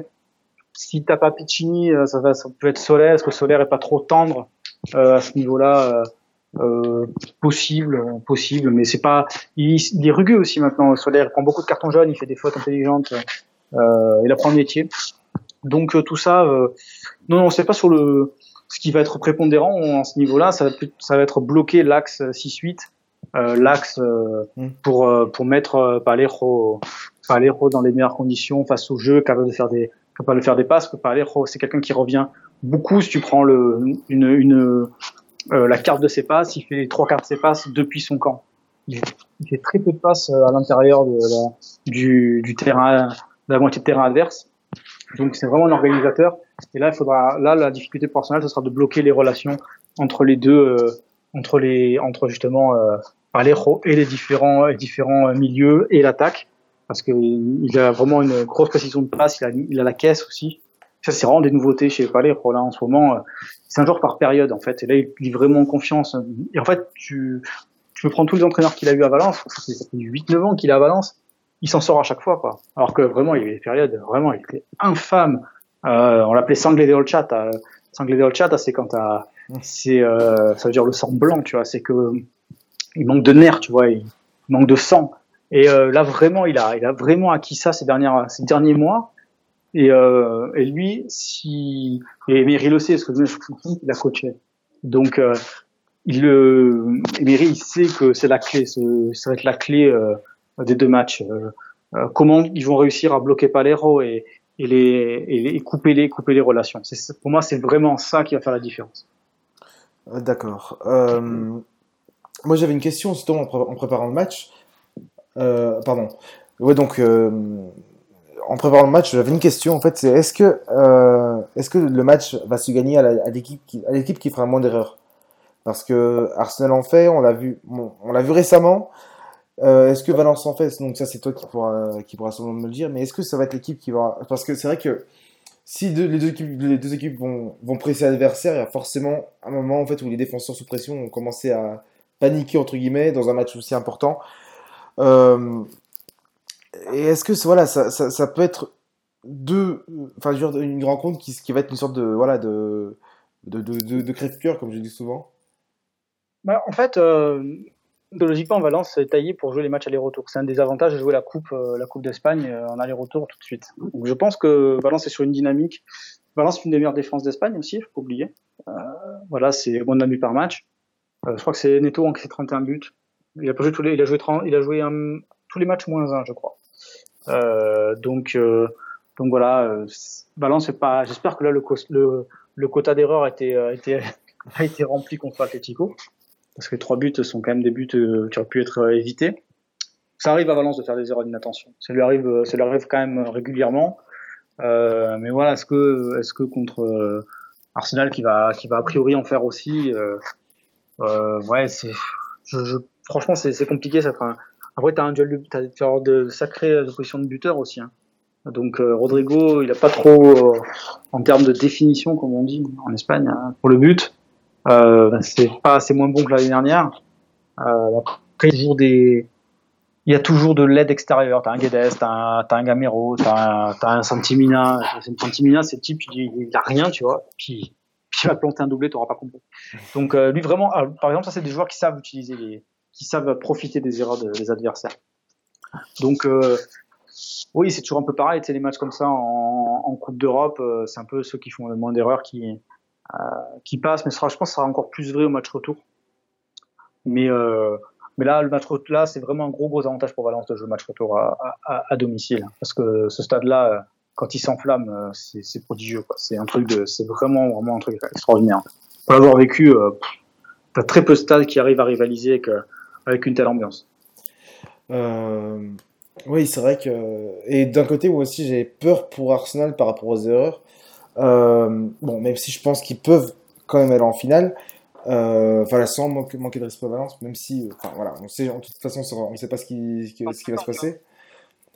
Si t'as pas Piccini, euh, ça va, ça peut être Soler. Est-ce que Soler est pas trop tendre euh, à ce niveau-là? Euh, euh, Possible, possible, mais c'est pas. Il, est rugueux aussi maintenant. Soler prend beaucoup de cartons jaunes, il fait des fautes intelligentes. Euh, il apprend le métier. Donc tout ça, non, non, c'est pas sur le ce qui va être prépondérant à ce niveau-là. Ça va, plus- ça va être bloquer l'axe 6-8 l'axe Mm. pour pour mettre Palejo Palejo dans les meilleures conditions face au jeu, capable de faire des capable de faire des passes. Palejo, c'est quelqu'un qui revient beaucoup. Si tu prends le une une la carte de ses passes, il fait trois quarts de ses passes depuis son camp. Il, il fait très peu de passes à l'intérieur de la, du, du terrain, de la moitié de terrain adverse. Donc c'est vraiment un organisateur. Et là, il faudra, là, la difficulté Arsenal, ce sera de bloquer les relations entre les deux, euh, entre les, entre justement euh, Alejo et les différents, les différents milieux et l'attaque, parce que il a vraiment une grosse précision de passe. Il a, il a la caisse aussi. Ça, c'est vraiment des nouveautés chez Palejo là en ce moment. C'est un joueur par période en fait. Et là, il est vraiment en confiance. Et en fait, tu, tu peux prendre tous les entraîneurs qu'il a eu à Valence. Ça fait 8-9 ans qu'il est à Valence il s'en sort à chaque fois, quoi. Alors que vraiment, il y avait des périodes, vraiment, il était infâme. Euh, on l'appelait sanglé de chat. Euh, sanglé de chat, c'est quand t'as, c'est, euh, ça veut dire le sang blanc, tu vois. C'est que il manque de nerfs, tu vois. Il manque de sang. Et euh, là, vraiment, il a, il a vraiment acquis ça ces dernières, ces derniers mois. Et, et lui, si, et Emery le sait, parce que je il a coaché. Donc, il, Emery, il sait que c'est la clé, ça va être la clé. Des deux matchs. Euh, euh, comment ils vont réussir à bloquer Palero et, les, et, et couper, les, couper les relations. Pour moi, c'est vraiment ça qui va faire la différence. Euh, D'accord. Moi, j'avais une question justement en, pré- en préparant le match. Pardon. Donc en préparant le match, j'avais une question. En fait, c'est est-ce que est-ce que le match va se gagner à, l'équipe qui à l'équipe qui fera moins d'erreurs? Parce que Arsenal en fait, on l'a vu, on l'a vu récemment. Euh, est-ce que Valence en fait Donc ça, c'est toi qui pourra qui pourra sûrement me le dire. Mais est-ce que ça va être l'équipe qui va Parce que c'est vrai que si les deux équipes, les deux équipes vont, vont presser l'adversaire, il y a forcément un moment en fait où les défenseurs sous pression ont commencé à paniquer entre guillemets dans un match aussi important. Euh, et est-ce que voilà, ça, ça, peut être deux, enfin je une rencontre qui, qui va être une sorte de voilà de de, de, de, de crève-cœur comme je dis souvent? Bah, en fait, euh, logiquement, Valence est taillé pour jouer les matchs aller-retour. C'est un des avantages de jouer la Coupe, euh, la coupe d'Espagne euh, en aller-retour tout de suite. Donc, je pense que Valence est sur une dynamique. Valence est une des meilleures défenses d'Espagne aussi, il faut pas oublier. Euh, voilà, c'est moins d'un but par match. Euh, je crois que c'est Neto qui fait 31 buts. Il a joué tous les, il a joué 30, il a joué un- tous les matchs moins un, je crois. Euh, donc, euh, donc voilà, Valence pas. J'espère que là le, le, le quota d'erreur a été, a été, a été rempli contre Atletico parce que trois buts sont quand même des buts euh, qui auraient pu être euh, évités. Ça arrive à Valence de faire des erreurs d'inattention. Ça lui arrive, euh, ça lui arrive quand même régulièrement. Euh, mais voilà, est-ce que, est-ce que contre Arsenal qui va, qui va a priori en faire aussi, euh, ouais, c'est, je, je, franchement, c'est, compliqué. Ça fera. Après, t'as un duel, t'as avoir de sacrées oppositions de buteurs aussi. Hein. Donc Rodrigo, il a pas trop, en termes de définition, comme on dit en Espagne, hein, pour le but. Euh, c'est pas, c'est moins bon que l'année dernière. Euh, après, il y a toujours des, il y a toujours de l'aide extérieure. T'as un Guedes, t'as un, un Gamero, t'as un, Santimina. Santimina, c'est le type, il, il a rien, tu vois. Puis, puis il va planter un doublé, t'auras pas compris. Donc euh, lui vraiment, euh, par exemple, ça c'est des joueurs qui savent utiliser les, qui savent profiter des erreurs de- des adversaires. Donc euh, oui, c'est toujours un peu pareil. Tu sais, les matchs comme ça en, en Coupe d'Europe, euh, c'est un peu ceux qui font le moins d'erreurs qui qui passent. Mais sera, je pense, que ce sera encore plus vrai au match retour. Mais euh, mais là, le match retour, là, c'est vraiment un gros gros avantage pour Valence de jouer le match retour à, domicile, parce que ce stade-là, euh, quand il s'enflamme, euh, c'est prodigieux. C'est un truc c'est vraiment vraiment un truc extraordinaire. Pour l'avoir vécu, euh, t'as très peu de stades qui arrivent à rivaliser avec, euh, avec une telle ambiance. Euh, oui, c'est vrai que. Et d'un côté, moi aussi, j'ai peur pour Arsenal par rapport aux erreurs. Euh, bon, même si je pense qu'ils peuvent quand même aller en finale. Euh, voilà, sans manquer, manquer de respect à Valence, même si. Enfin, voilà, on sait, en toute façon, on ne sait pas ce qui, ce qui, ce qui va se passer.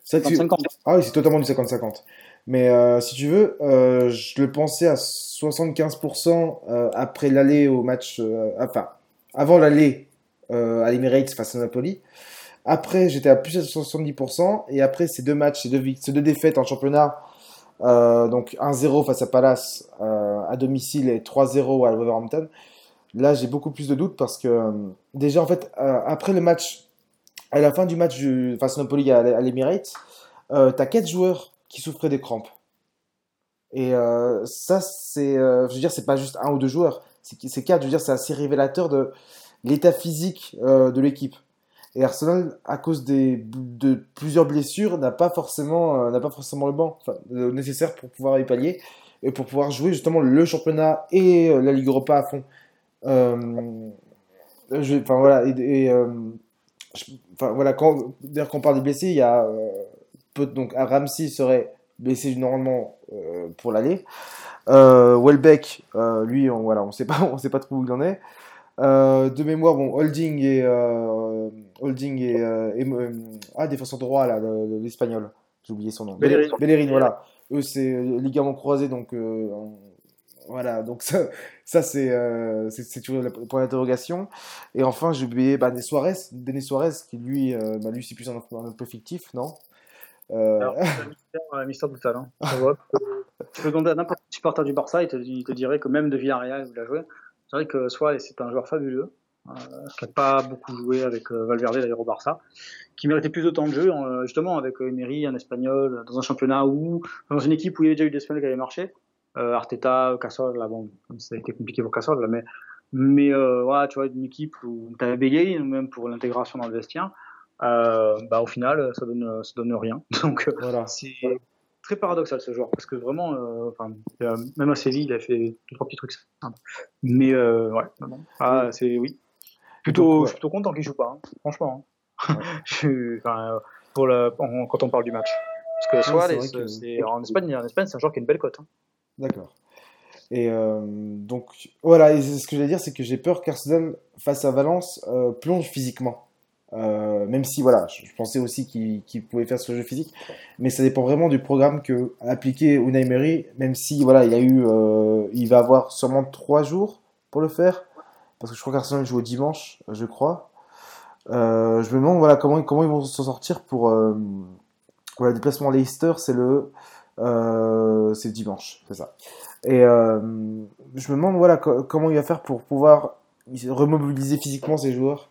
C'est tu- 50. Ah oui, c'est totalement du 50-50. Mais euh, si tu veux, euh, je le pensais à 75% euh, après l'aller au match. euh, enfin, avant l'aller euh, à l'Emirates face à Napoli. Après, j'étais à plus de 70%. Et après ces deux matchs, ces deux, vic- ces deux défaites en championnat, euh, donc 1-0 face à Palace euh, à domicile et 3-0 à Wolverhampton, là j'ai beaucoup plus de doutes parce que euh, déjà en fait, après le match, à la fin du match face à Napoli à, à l'Emirates, t'as quatre joueurs qui souffraient des crampes. Et ça, c'est, je veux dire, c'est pas juste un ou deux joueurs, c'est c'est quatre. Je veux dire, c'est assez révélateur de l'état physique de l'équipe. Et Arsenal, à cause de plusieurs blessures, n'a pas forcément, euh, pas forcément le banc nécessaire pour pouvoir y pallier et pour pouvoir jouer justement le championnat et euh, la Ligue Europa à fond. Euh, voilà, voilà, quand, d'ailleurs quand on parle des blessés, il y a donc Ramsey serait blessé normalement pour l'aller. Welbeck, lui, on, voilà, on sait sait pas trop où il en est. Euh, de mémoire, bon, Holding et euh, Holding et, euh, et, euh, ah défenseur droit là, le- le- l'espagnol, j'ai oublié son nom. Bellerin. Bellerin, voilà. Eux c'est euh, ligament croisé, donc euh, on- voilà, donc ça, ça c'est euh, c'est toujours le point d'interrogation. Et enfin, j'ai oublié bah, Denis Suarez, Denis Suarez qui lui, euh, bah, lui c'est plus un, un peu fictif, non? Euh, Alors, c'est un mystère, total. Hein. Tu peux demander à n'importe quel supporter du Barça, il te, il te dirait que même de Villarreal, il a joué, c'est vrai que Suarez c'est un joueur fabuleux, euh, qui n'a pas beaucoup joué avec euh, Valverde d'ailleurs au Barça, qui méritait plus de temps de jeu, euh, justement avec Emery, un espagnol, dans un championnat où, dans une équipe où il y avait déjà eu des espagnols qui avaient marché, Arteta, Cassol, là bon, ça a été compliqué pour Cassol, là, mais, mais voilà, tu vois, une équipe où tu avais bégayé, même pour l'intégration dans le vestiaire, bah, au final, ça donne, ça donne rien. Donc, voilà. c'est très paradoxal ce joueur parce que vraiment, euh, enfin, euh, même à Séville, il a fait deux trois petits trucs simples. Mais euh, ouais, non, non. Ah, c'est oui. Plutôt, Donc, ouais. je suis plutôt content qu'il joue pas, hein, franchement. hein. Ouais. Je euh, pour en- quand on parle du match. Parce que Suarez, c'est vrai que- c'est en Espagne, en Espagne, c'est un joueur qui a une belle cote. hein. D'accord. Et euh, donc, voilà, et ce que j'allais dire, c'est que j'ai peur qu'Arsenal, face à Valence, euh, plonge physiquement. Euh, même si, voilà, je, pensais aussi qu'il pouvait faire ce jeu physique, mais ça dépend vraiment du programme que a appliqué Unai Emery, même si, voilà, il a eu, euh, il va avoir seulement trois jours pour le faire, parce que je crois qu'Arsenal joue au dimanche, je crois. Euh, je me demande, voilà, comment, comment ils vont s'en sortir pour, voilà, le déplacement à Leicester, c'est le, c'est dimanche, c'est ça. Et je me demande voilà, co- comment il va faire pour pouvoir remobiliser physiquement ses joueurs.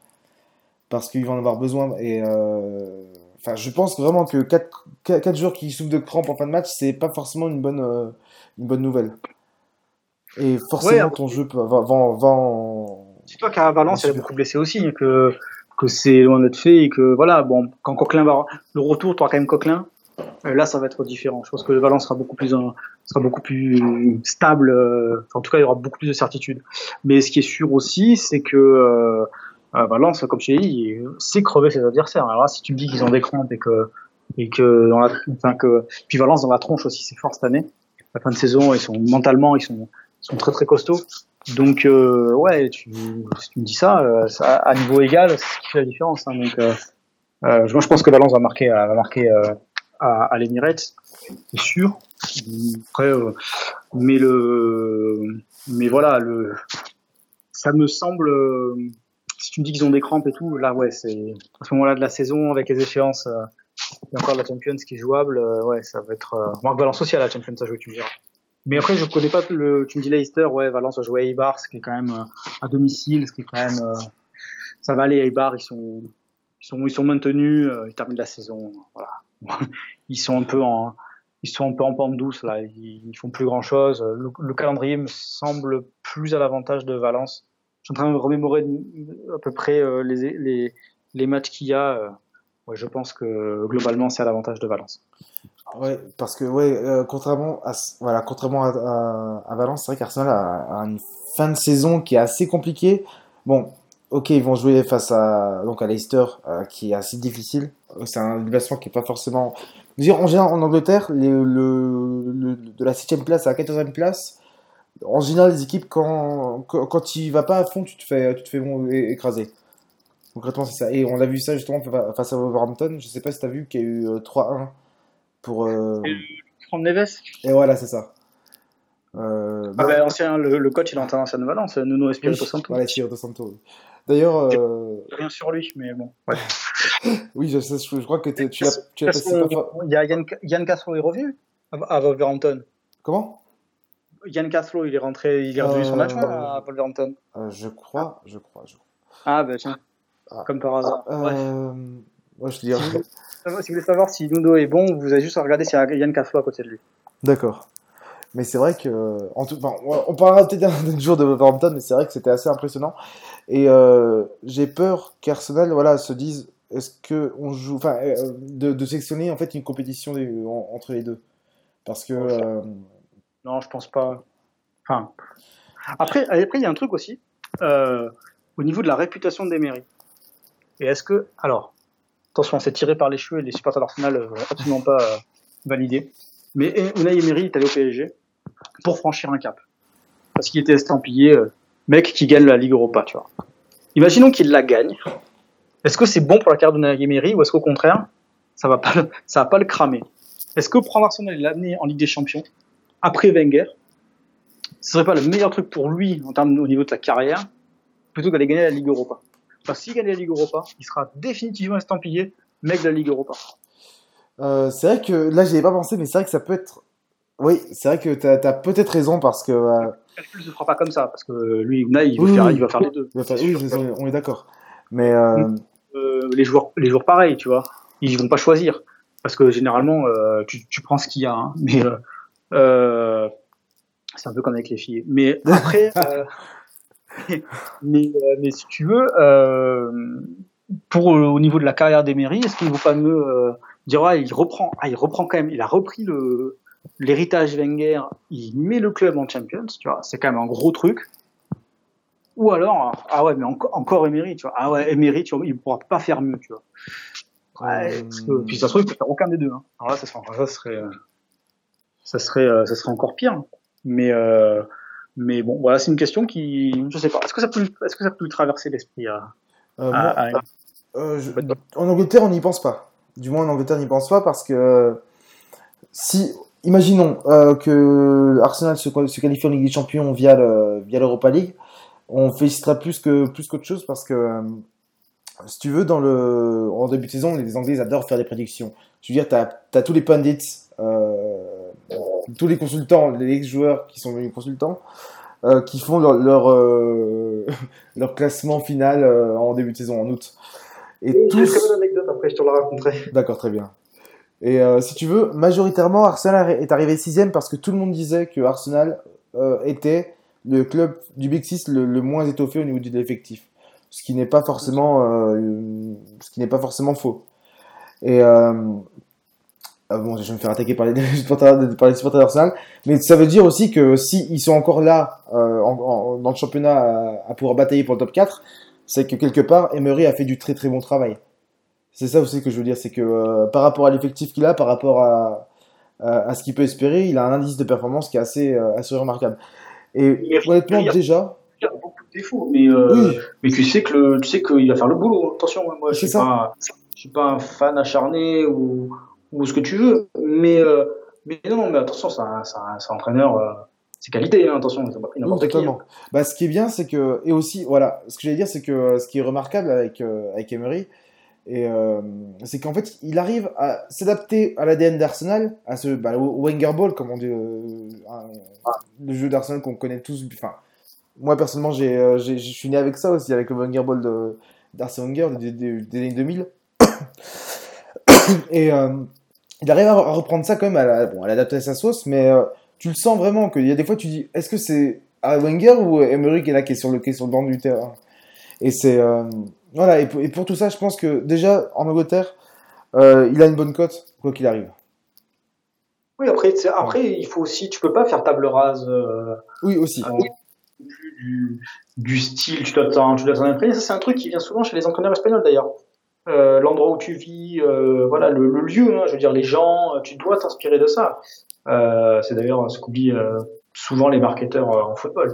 Parce qu'il va en avoir besoin. Et euh, enfin, je pense vraiment que 4, quatre joueurs qui souffrent de crampes en fin de match, c'est pas forcément une bonne, euh, une bonne nouvelle. Et forcément, Ouais, ton jeu va, va, va en. Dis-toi qu'à Valence, y a beaucoup blessé aussi, et que, que c'est loin d'être fait, et que voilà, bon, quand Coquelin va, le retour, tu auras quand même Coquelin. Euh, Là, ça va être différent. Je pense que Valence sera beaucoup plus, un- sera beaucoup plus stable. enfin, en tout cas, il y aura beaucoup plus de certitude. Mais ce qui est sûr aussi, c'est que euh, euh, Valence, comme je t'ai dit, sait crever ses adversaires. Alors là, si tu me dis qu'ils ont des crampes et que, et que, dans la, enfin que, puis Valence dans la tronche aussi, c'est fort cette année. La fin de saison, ils sont mentalement, ils sont, ils sont très très costauds. Donc euh, ouais, tu, si tu me dis ça, euh, à niveau égal, c'est ce qui fait la différence. hein. donc euh, euh, moi je pense que Valence va marquer, euh, va marquer euh, à, à l'Emirates, c'est sûr. Après, mais le, mais voilà, le, ça me semble. Si tu me dis qu'ils ont des crampes et tout, là ouais, c'est à ce moment-là de la saison avec les échéances. Euh, et encore la Champions qui est jouable, euh, ouais, ça va être. Euh, Marc Valence aussi à la Champions à jouer, tu me diras. Mais après, je connais pas le. Tu me dis Leicester, ouais, Valence va jouer à Eibar, ce qui est quand même euh, à domicile, ce qui est quand même. euh, ça va aller Eibar, ils sont, ils sont, ils sont maintenus, euh, ils terminent la saison, voilà. ils sont un peu en, ils sont un peu en pente douce là, ils, ils font plus grand chose. Le, le calendrier me semble plus à l'avantage de Valence. Je suis en train de remémorer à peu près euh, les, les, les matchs qu'il y a. euh, ouais, je pense que globalement c'est à l'avantage de Valence. Ouais, parce que ouais, euh, contrairement à voilà, contrairement à, à, Valence, c'est vrai qu'Arsenal a, une fin de saison qui est assez compliquée. Bon, ok, ils vont jouer face à donc à Leicester, qui est assez difficile. C'est un déplacement qui est pas forcément. Je veux dire, en général, en Angleterre, le, le- de la 7 place à la 14e place, en général, les équipes, quand, quand, quand tu y vas pas à fond, tu te fais, tu te fais bon, écraser. Concrètement, c'est ça. Et on a vu ça justement fa- face à Wolverhampton. Je sais pas si tu as vu qu'il y a eu euh, 3-1 pour. euh, Franck Neves Et voilà, c'est ça. Euh, ah bon, ben, ancien, le, le coach il est ancien de Valence, Nuno oui, Espirito Santo. voilà, Espirito Santo. D'ailleurs, euh, Rien sur lui, mais bon. Ouais. oui, je, sais, je, je crois que tu l'as passé Il y a Yann, Yann Castro est revenu à, à Wolverhampton. Comment? Yann Castro, il est rentré, il est revenu son match Euh, à Wolverhampton. Euh, Je crois, je crois, je crois. Ah bah tiens, Ah. comme par hasard. Euh, ouais, je te dirais. Si vous voulez savoir si Nuno est bon, vous avez juste à regarder s'il y a Yann Castro à côté de lui. D'accord. Mais c'est vrai que, en tout, enfin, on parlera peut-être un jour de Wolverhampton, mais c'est vrai que c'était assez impressionnant. Et euh, j'ai peur qu'Arsenal, voilà, se dise, est-ce que on joue, enfin, de, de sectionner en fait une compétition des- en- entre les deux, parce que euh, Non, je pense pas. Enfin, après, il y a un truc aussi euh, au niveau de la réputation d'Emery. Et est-ce que, alors, attention, c'est tiré par les cheveux et les supporters d'Arsenal euh, absolument pas euh. Mais Unai Emery est allé au PSG pour franchir un cap, parce qu'il était estampillé euh, mec qui gagne la Ligue Europa, tu vois. Imaginons qu'il la gagne. Est-ce que c'est bon pour la carrière d'Unai Emery ou est-ce qu'au contraire, ça va pas, va pas le cramer? Est-ce que prendre Arsenal et l'amener en Ligue des Champions? Après Wenger, ce serait pas le meilleur truc pour lui en termes au niveau de la carrière, plutôt qu'aller gagner la Ligue Europa. Que s'il gagne la Ligue Europa, il sera définitivement estampillé mec de la Ligue Europa. euh, c'est vrai que là, j'y avais pas pensé, mais c'est vrai que ça peut être, oui, c'est vrai que t'as as, peut-être raison parce que euh, Le calcul se fera pas comme ça, parce que lui, Unai, il, veut Oui, faire, oui. il va faire les deux. il va faire- C'est oui, que- on est- on est d'accord, mais euh, euh, les joueurs, les joueurs pareils, tu vois, ils vont pas choisir parce que généralement, tu, tu prends ce qu'il y a, hein, mais euh, c'est un peu comme avec les filles. Mais après, euh, mais, euh, mais si tu veux, pour au niveau de la carrière d'Emery, est-ce qu'il vaut pas mieux dire ouais, il reprend, ah, il reprend quand même, il a repris le l'héritage Wenger, il met le club en Champions, tu vois, c'est quand même un gros truc. Ou alors, ah ouais, mais encore, encore Emery, tu vois. Ah ouais, Emery, tu vois, il pourra pas faire mieux, tu vois. Ouais, parce que, puis ça se trouve, il peut faire aucun des deux. Hein. Alors là, ça serait, ça serait, ça serait, euh, ça serait encore pire. Mais, euh, mais bon, voilà, c'est une question qui, je sais pas. Est-ce que ça peut, est-ce que ça peut lui traverser l'esprit à, euh, à- moi, à- Euh, je- En Angleterre, on n'y pense pas. Du moins, en Angleterre, on n'y pense pas parce que si, imaginons que Arsenal se, se qualifie en Ligue des Champions via le, via l'Europa League, on félicitera plus que plus qu'autre chose parce que si tu veux, dans le en début de saison, les Anglais ils adorent faire des prédictions. Je veux dire, t'as as tous les pundits, euh, tous les consultants, les ex-joueurs qui sont devenus consultants. euh, qui font leur leur, euh, leur classement final euh, en début de saison en août. Et tous, anecdote après, je te la raconterai. D'accord, très bien. Et si tu veux, majoritairement, Arsenal est arrivé sixième parce que tout le monde disait que Arsenal était le club du Big Six le, le moins étoffé au niveau de l'effectif. Ce qui n'est pas forcément, ce qui n'est pas forcément faux. Et ah bon, je vais me faire attaquer par les supporters, par les supporters d'Arsenal, mais ça veut dire aussi que si ils sont encore là euh, en- en- dans le championnat à, à pouvoir batailler pour le top 4, c'est que quelque part Emery a fait du très très bon travail. C'est ça aussi que je veux dire, c'est que euh, par rapport à l'effectif qu'il a, par rapport à, à, à ce qu'il peut espérer, il a un indice de performance qui est assez, euh, assez remarquable. Et honnêtement, déjà, Il y a beaucoup de défauts, mais, euh, oui, mais tu sais que le, tu sais qu'il va faire le boulot. Attention, moi, je suis pas, je suis pas un fan acharné ou, ou ce que tu veux, mais, euh, mais non, mais attention, c'est un, entraîneur, euh, c'est qualité, hein, attention, c'est pas pris n'importe qui. totalement. Bah, ce qui est bien, c'est que, et aussi, voilà, ce que j'allais dire, c'est que euh, ce qui est remarquable avec, euh, avec Emery, et euh, c'est qu'en fait, il arrive à s'adapter à l'ADN d'Arsenal, à ce bah, au Wenger Ball, comme on dit, euh, le jeu d'Arsenal qu'on connaît tous. Enfin, moi personnellement, je suis né avec ça aussi, avec le Wenger Ball de, d'Arsène Wenger des, des- des années 2000. et il arrive à re- à reprendre ça quand même, à, la, bon, à l'adapter à sa sauce, mais euh, tu le sens vraiment qu'il y a des fois, tu dis, est-ce que c'est à Wenger ou Emery qui est là, qui est sur le, qui est sur le banc du terrain? Et c'est euh, voilà. Et pour, et pour tout ça, je pense que déjà en Angleterre, euh, il a une bonne cote quoi qu'il arrive. Oui, après, après, il faut aussi, tu peux pas faire table rase. euh, Oui aussi. euh, du, du style, tu dois t'en tu dois t'en imprégner. Ça, c'est un truc qui vient souvent chez les entraîneurs espagnols d'ailleurs. Euh, L'endroit où tu vis, euh, voilà, le, lieu, hein, je veux dire, les gens, euh, tu dois t'inspirer de ça. C'est d'ailleurs ce qu'oublient souvent les marketeurs en football.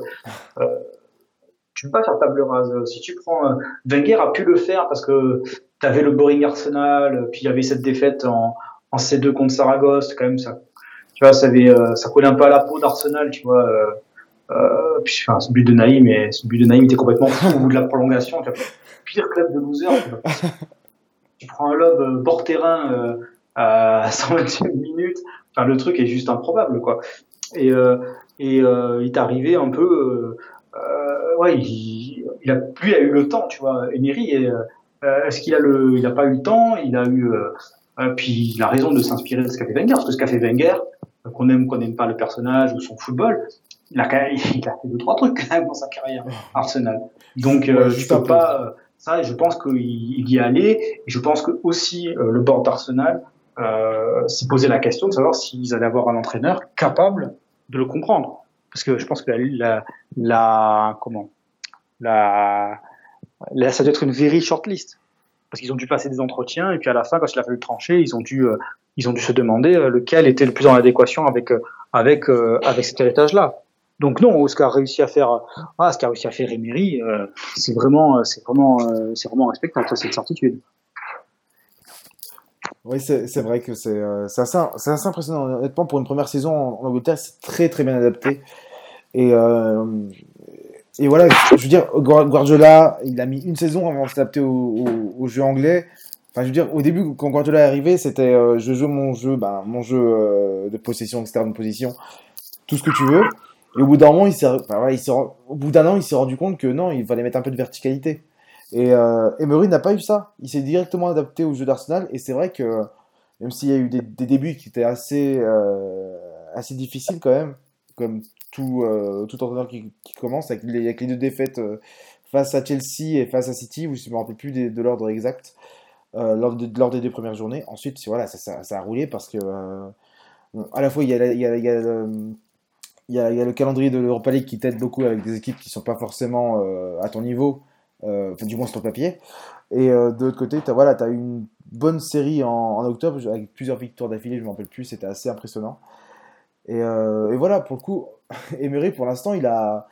Tu peux pas faire table rase. Si tu prends. Wenger a pu le faire parce que tu avais le Boring Arsenal, puis il y avait cette défaite en, en C2 contre Saragosse, quand même, ça. Tu vois, ça, avait, collait un peu à la peau d'Arsenal, tu vois. Puis, enfin, ce but de Naïm, et ce but de Naïm était complètement fou au bout de la prolongation. Pire club de loser. Tu, prends un lob euh, bord terrain euh, à 121 minutes. Enfin, le truc est juste improbable, quoi. Et, euh, et euh, il est arrivé un peu. Ouais, il, il a lui a eu le temps, tu vois. Emery, est, euh, est-ce qu'il a le, il a pas eu le temps Il a eu. Puis il a raison de s'inspirer de ce qu'a fait Wenger, parce que ce qu'a fait Wenger, qu'on aime ou qu'on n'aime pas le personnage ou son football, il a, il a fait deux trois trucs quand même dans sa carrière Arsenal. Donc euh, je peux pas euh, ça. Je pense qu'il il y est allé. Et je pense que aussi euh, le board d'Arsenal euh, s'est posé la question de savoir s'ils allaient avoir un entraîneur capable de le comprendre. Parce que je pense que la, la, la comment la, ça doit être une very short list parce qu'ils ont dû passer des entretiens et puis à la fin quand il a fallu trancher ils ont dû euh, ils ont dû se demander euh, lequel était le plus en adéquation avec euh, avec avec cet héritage là donc non ce qu'a réussi à faire ah, ce qu'a réussi à faire Emery c'est vraiment c'est vraiment c'est vraiment respectable une certitude oui, c'est vrai que c'est assez, impressionnant. Honnêtement, pour une première saison en, Angleterre, c'est très très bien adapté. Et, et voilà, je veux dire, Guardiola, il a mis une saison avant de s'adapter au, jeu anglais. Enfin, je veux dire, au début, quand Guardiola est arrivé, c'était euh, je joue mon jeu, ben, mon jeu euh, de possession externe, de position, tout ce que tu veux. Et au bout d'un moment, il s'est, voilà, il au bout d'un an, il s'est rendu compte que non, il fallait mettre un peu de verticalité. Et euh, Emery n'a pas eu ça. Il s'est directement adapté au jeu d'Arsenal. Et c'est vrai que même s'il y a eu des, débuts qui étaient assez, euh, assez difficiles quand même, comme tout, euh, tout entraîneur qui, commence avec les, deux défaites euh, face à Chelsea et face à City, où je ne me rappelle plus de, l'ordre exact, euh, lors, de, lors, des deux premières journées. Ensuite, voilà, ça, a roulé parce que, à la fois, il y a, il il y a il y, a, le calendrier de l'Europa League qui t'aide beaucoup avec des équipes qui sont pas forcément à ton niveau, euh, du moins sur le papier. Et de l'autre côté, tu as, voilà, as une bonne série en, octobre avec plusieurs victoires d'affilée, je ne me rappelle plus, c'était assez impressionnant. Et, et, voilà, pour le coup, Emery, pour l'instant, il a,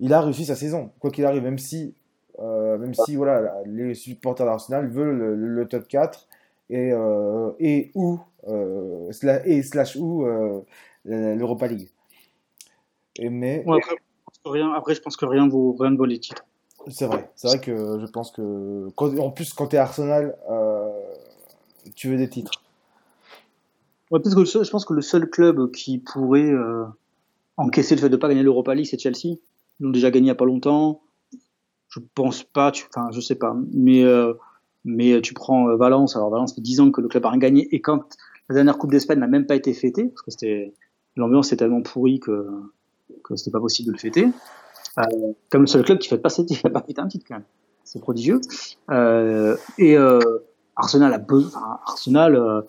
il a réussi sa saison. Quoi qu'il arrive, même si, euh, même si voilà, les supporters d'Arsenal veulent le, top 4 et, euh, et ou, euh, et slash ou l'Europa League. Et mais... après, je pense que rien, après, je pense que rien, vaut, rien ne vaut les titres. C'est vrai. C'est vrai que je pense que. en plus, quand tu es Arsenal, tu veux des titres. Ouais, parce que je pense que le seul club qui pourrait encaisser le fait de ne pas gagner l'Europa League, c'est Chelsea. Ils l'ont déjà gagné il n'y a pas longtemps. Je pense pas, tu, enfin, je sais pas. Mais, euh, mais tu prends euh, Valence. Alors, Valence, fait 10 ans que le club a rien gagné. Et quand la dernière Coupe d'Espagne n'a même pas été fêtée, parce que c'était, l'ambiance est tellement pourrie que, que c'était pas possible de le fêter. Euh, comme le seul club qui fait pas, fait pas fêter un titre, quand même. C'est prodigieux. Euh, et, euh, Arsenal a besoin, Arsenal, euh,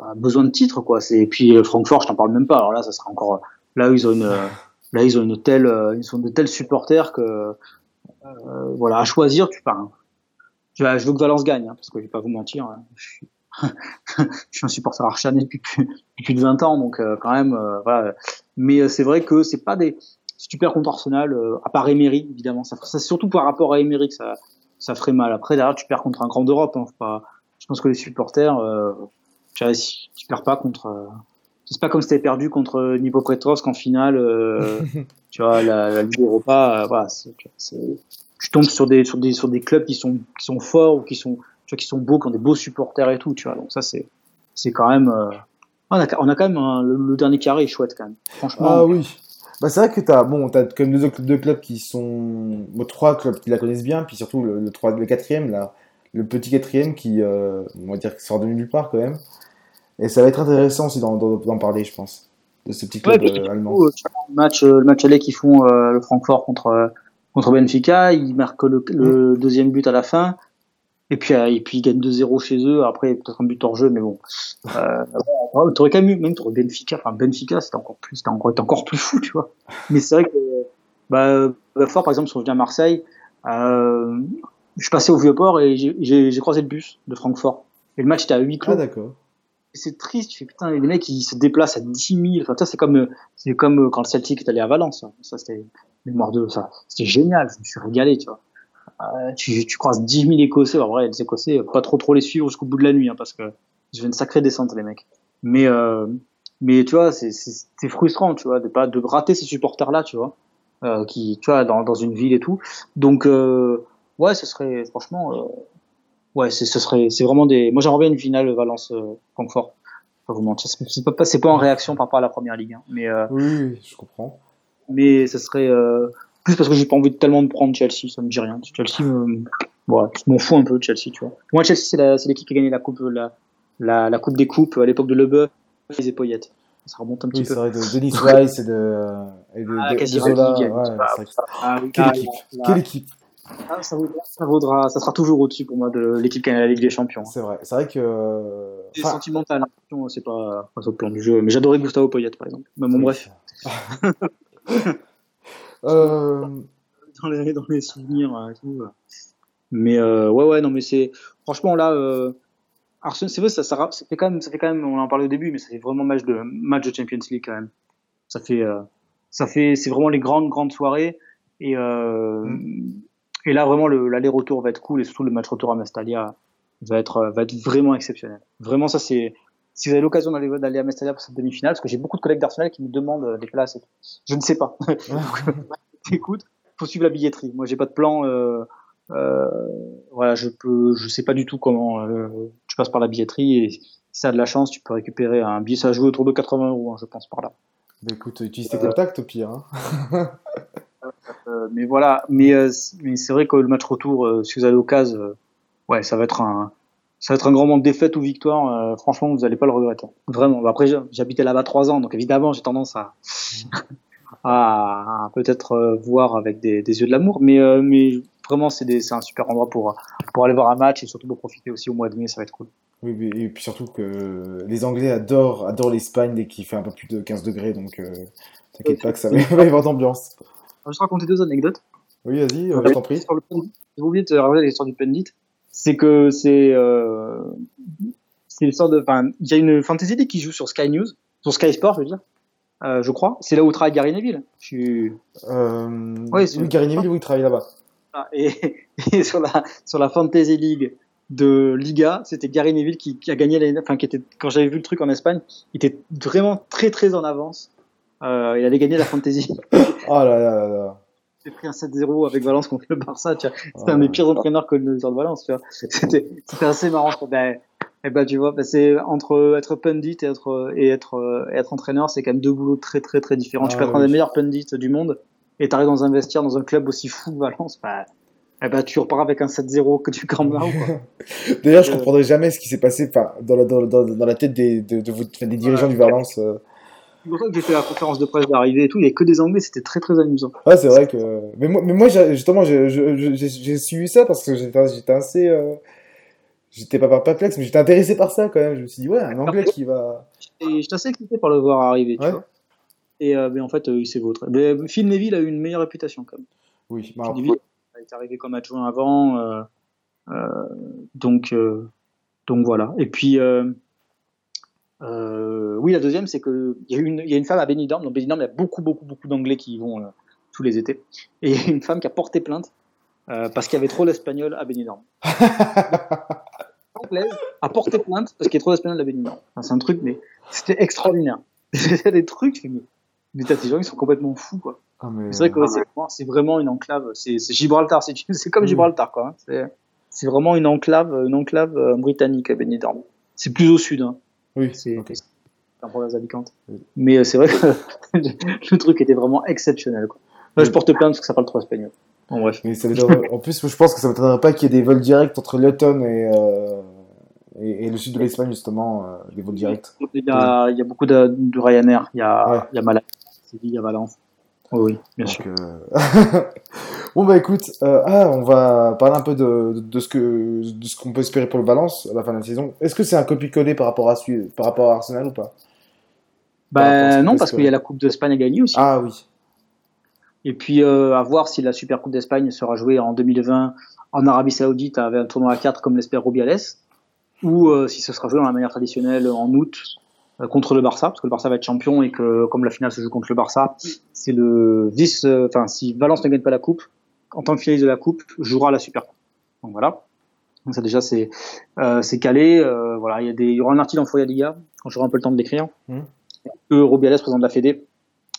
a besoin de titres, quoi. C'est, et puis, Francfort, je t'en parle même pas. Alors là, ça sera encore, Là, ils ont une, là, ils ont une telle, ils sont de tels supporters que, voilà, à choisir, tu pars. Je, veux que Valence gagne, hein, parce que je vais pas vous mentir. Hein. je, suis, je suis un supporter archané depuis, depuis 20 ans, donc euh, quand même, voilà. Mais c'est vrai que c'est pas des, si tu perds contre Arsenal, à part Emery, évidemment, ça, c'est surtout par rapport à Emery que ça, ça ferait mal. Après, derrière, tu perds contre un grand d'Europe. Hein, pas, je pense que les supporters, euh, tu, tu perds pas contre, c'est pas comme si t'avais perdu contre Nipo Petrovsk en finale, euh, tu vois, la, la Ligue Europa, euh, voilà, tu tombes sur des, sur des, sur des clubs qui sont, qui sont forts ou qui sont, tu vois, qui sont beaux, qui ont des beaux supporters et tout, tu vois. Donc ça, c'est, c'est quand même, euh, on, a, on a quand même le, dernier carré est chouette quand même, franchement. Ah oui. Bah, c'est vrai que t'as, bon, t'as quand même deux, deux clubs qui sont, bon, trois clubs qui la connaissent bien, puis surtout le, le, le quatrième, là, le petit quatrième qui, euh, on va dire, qui sort de nulle part quand même. Et ça va être intéressant aussi d'en parler, je pense, de ce petit club ouais, allemand. le, match, le match aller qu'ils font euh, le Francfort contre, contre Benfica, ils marquent le, le mm. deuxième but à la fin. Et puis, euh, et puis ils gagnent 2-0 chez eux. Après, peut-être un but hors jeu, mais bon. Euh, t'aurais quand même, même t'aurais Benfica. Enfin, Benfica, c'était encore plus, c'était encore, encore plus fou, tu vois. Mais c'est vrai que, bah, fort, par exemple, si on vient à Marseille, euh, je suis passé au Vieux-Port et j'ai croisé le bus de Francfort. Et le match était à 8 clos. Ah, d'accord c'est triste. Tu fais putain, les mecs ils se déplacent à 10 000. Enfin, c'est comme c'est comme euh, quand le Celtic est allé à Valence. Hein. Ça c'était mémoire de ça. C'était génial. Je me suis régalé, tu vois. Euh, tu, tu croises 10 000 Écossais. En vrai, les Écossais, pas trop trop les suivre jusqu'au bout de la nuit, hein, parce que j'ai fait une sacrée descente les mecs. Mais euh, mais tu vois, c'est frustrant, tu vois, de pas de rater ces supporters là, tu vois, euh, qui tu vois dans dans une ville et tout. Donc euh, ouais, ce serait franchement euh, ouais, ce serait, c'est vraiment des. Moi, j'aimerais bien une finale Valence-Francfort. pas vous mentir, c'est pas, c'est pas en réaction par rapport à la première ligue, hein, mais. Euh, oui, je comprends. Mais ce serait euh, plus parce que j'ai pas envie de tellement de prendre Chelsea, ça me dit rien. Chelsea, me... je m'en fous un peu de Chelsea, tu vois. Moi, Chelsea, c'est, l'équipe qui a gagné la coupe, la, la, la coupe des coupes à l'époque de Leboeuf, les épauillettes. ça remonte un petit Oui, peu. c'est vrai, de Denis Rice et de, et de, Ah, de- de Zola. Ouais, Ah, Quelle ah, équipe là, Quelle équipe ça, vaudra, ça vaudra, ça sera toujours au-dessus pour moi de l'équipe qui a la Ligue des Champions. C'est vrai. C'est vrai que. C'est enfin, sentimental, hein. c'est pas, pas le plan du jeu. Mais j'adorais Gustavo Poyet, par exemple. Mais bon, bref, dans les, dans les souvenirs euh, et tout. euh. Mais euh, ouais, ouais, non, mais c'est franchement là, euh, Arsenal, c'est vrai, ça, ça, ça fait quand même, ça fait quand même, on en parlait au début, mais ça fait vraiment match de match de Champions League quand même. Ça fait, euh, ça fait, c'est vraiment les grandes grandes soirées et euh, et là vraiment le l'aller-retour va être cool et surtout le match retour à Mestalia va être euh, va être vraiment exceptionnel. Vraiment, ça c'est si vous avez l'occasion d'aller d'aller à Mestalia pour cette demi-finale, parce que j'ai beaucoup de collègues d'Arsenal qui me demandent euh, des places, et tout. je ne sais pas. Écoute, faut suivre la billetterie. Moi, j'ai pas de plan. Euh, euh, voilà, je peux, je sais pas du tout comment. Euh, tu passes par la billetterie et si tu as de la chance, tu peux récupérer un billet. Ça joue autour de 80 euros, hein, je pense par là. bah, écoute, utilise tes contacts au pire. hein. Mais voilà, mais, mais c'est vrai que le match retour, si vous avez l'occasion, ouais, ça va être un, ça va être un grand moment de défaite ou victoire. euh, franchement, vous allez pas le regretter. Vraiment. Après, j'habitais là-bas trois ans, donc évidemment, j'ai tendance à, peut-être euh, voir avec des, des yeux de l'amour, mais, euh, mais vraiment, c'est un super endroit pour, pour aller voir un match et surtout pour profiter aussi au mois de mai, ça va être cool. Oui, et puis surtout que les Anglais adorent, adorent l'Espagne dès qu'il fait un peu plus de 15 degrés, donc euh, t'inquiète pas que ça va y avoir d'ambiance. Je vais te raconter deux anecdotes. Oui, vas-y, je t'en prie. J'ai oublié de te raconter l'histoire du Pundit. C'est que c'est euh, c'est l'histoire de. Enfin, il y a une fantasy league qui joue sur Sky News, sur Sky Sport, je veux dire. Euh, je crois. C'est là où travaille Gary Neville. Je suis. Euh, Ouais, oui, Gary Neville, oui, il travaille là-bas. Ah, Et, et sur la sur la fantasy league de Liga, c'était Gary Neville qui, qui a gagné l'année. Enfin, qui était quand j'avais vu le truc en Espagne, il était vraiment très très en avance. Euh, il avait gagné la fantasy. Oh là là là là. J'ai pris un 7-0 avec Valence contre le Barça. Tu. C'était un des pires entraîneurs que le de Valence. Tu. C'était, assez marrant. Ben, eh ben, tu vois, ben, c'est entre être pundit et être, et être, et être entraîneur, c'est quand même deux boulots très, très, très différents. tu Ah peux être un des meilleurs pundits du monde et t'arrives dans un vestiaire, dans un club aussi fou que Valence. Ben, eh ben, tu repars avec un 7-0 que tu crames là. D'ailleurs, je Euh, comprendrai jamais ce qui s'est passé enfin, dans, la, dans, dans, dans la tête des, de, de vous- enfin, des dirigeants Ouais. du Valence. euh. C'est pour ça que j'ai fait la conférence de presse d'arrivée et tout. Il y avait que des Anglais. C'était très, très amusant. Ouais, c'est vrai que. Mais moi, mais moi j'ai- justement, j'ai suivi ça parce que j'étais assez. euh, J'étais pas perplexe, mais j'étais intéressé par ça quand même. Je me suis dit, ouais, un Anglais qui va. Et j'étais assez excité par le voir arriver, tu Ouais. vois. Et, euh, mais en fait, euh, il s'est vautré. Mais Phil Neville a eu une meilleure réputation, quand même. Oui, bah, Phil Neville a été arrivé comme adjoint avant. euh, euh, donc, euh, donc voilà. Et puis, euh, oui, la deuxième, c'est que il y, a une- y a une femme à Benidorm. Dans Benidorm, il y a beaucoup, beaucoup, beaucoup d'Anglais qui y vont euh, tous les étés. Et il y a une femme qui a porté plainte euh, parce qu'il y avait trop d'Espagnol à Benidorm. Anglaise a porté plainte parce qu'il y a trop d'Espagnols à Benidorm. Enfin, c'est un truc, mais c'était extraordinaire. C'était des trucs, mais, mais t'as des gens qui sont complètement fous, quoi. Ah, mais, C'est vrai que ouais, c'est vraiment- c'est vraiment une enclave. C'est c'est Gibraltar. C'est c'est comme Mm. Gibraltar, quoi. hein. C'est- C'est vraiment une enclave, une enclave euh, britannique à Benidorm. C'est plus au sud. Hein. Oui, C'est un province d'Alicante. Oui. Mais euh, c'est vrai que le truc était vraiment exceptionnel. Quoi. Là, je porte plainte parce que ça parle trop espagnol. Bref. Mais ça en plus, je pense que ça m'étonnerait pas qu'il y ait des vols directs entre Luton et, euh, et, et le sud de l'Espagne, justement, euh, des vols directs. Il y a, il y a beaucoup de, de Ryanair. Il y a, Ouais. il y a Malaga, Séville, il y a Valence. Oui, bien sûr. Donc, euh, bon, bah écoute, euh, ah, on va parler un peu de, de ce que de ce qu'on peut espérer pour le Valence à la fin de la saison. Est-ce que c'est un copier-coller par rapport à par rapport à Arsenal ou pas? Ben qu'on non, parce qu'il y a la Coupe d'Espagne à gagner aussi. Ah oui. Et puis euh, à voir si la Super Coupe d'Espagne sera jouée en 2020 en Arabie Saoudite avec un tournoi à 4 comme l'espère Rubiales, ou si ce sera joué dans la manière traditionnelle en août contre le Barça, parce que le Barça va être champion et que comme la finale se joue contre le Barça, c'est le vice. euh, Enfin, si Valence ne gagne pas la coupe, en tant que finaliste de la coupe, jouera la Super Coupe. Donc voilà. Donc ça déjà c'est euh, c'est calé. euh, voilà, il y a des, il y aura un article en Foya Liga quand j'aurai un peu le temps de l'écrire. Mhm. Que Rubiales, président de la Fédé,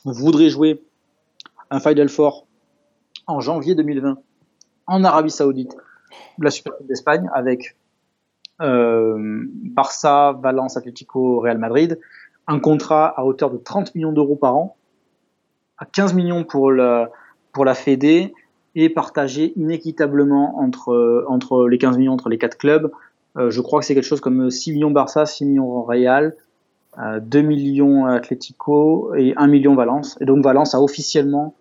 voudrait jouer un Final Four en janvier 2020 en Arabie Saoudite, la Super Coupe d'Espagne avec euh, Barça, Valence, Atlético, Real Madrid, un contrat à hauteur de 30 millions d'euros par an, à 15 millions pour la, Fédé et partagé inéquitablement entre, les 15 millions entre les quatre clubs. Euh, je crois que c'est quelque chose comme 6 millions Barça, 6 millions Real, 2 millions Atlético et 1 million Valence. Et donc Valence a officiellement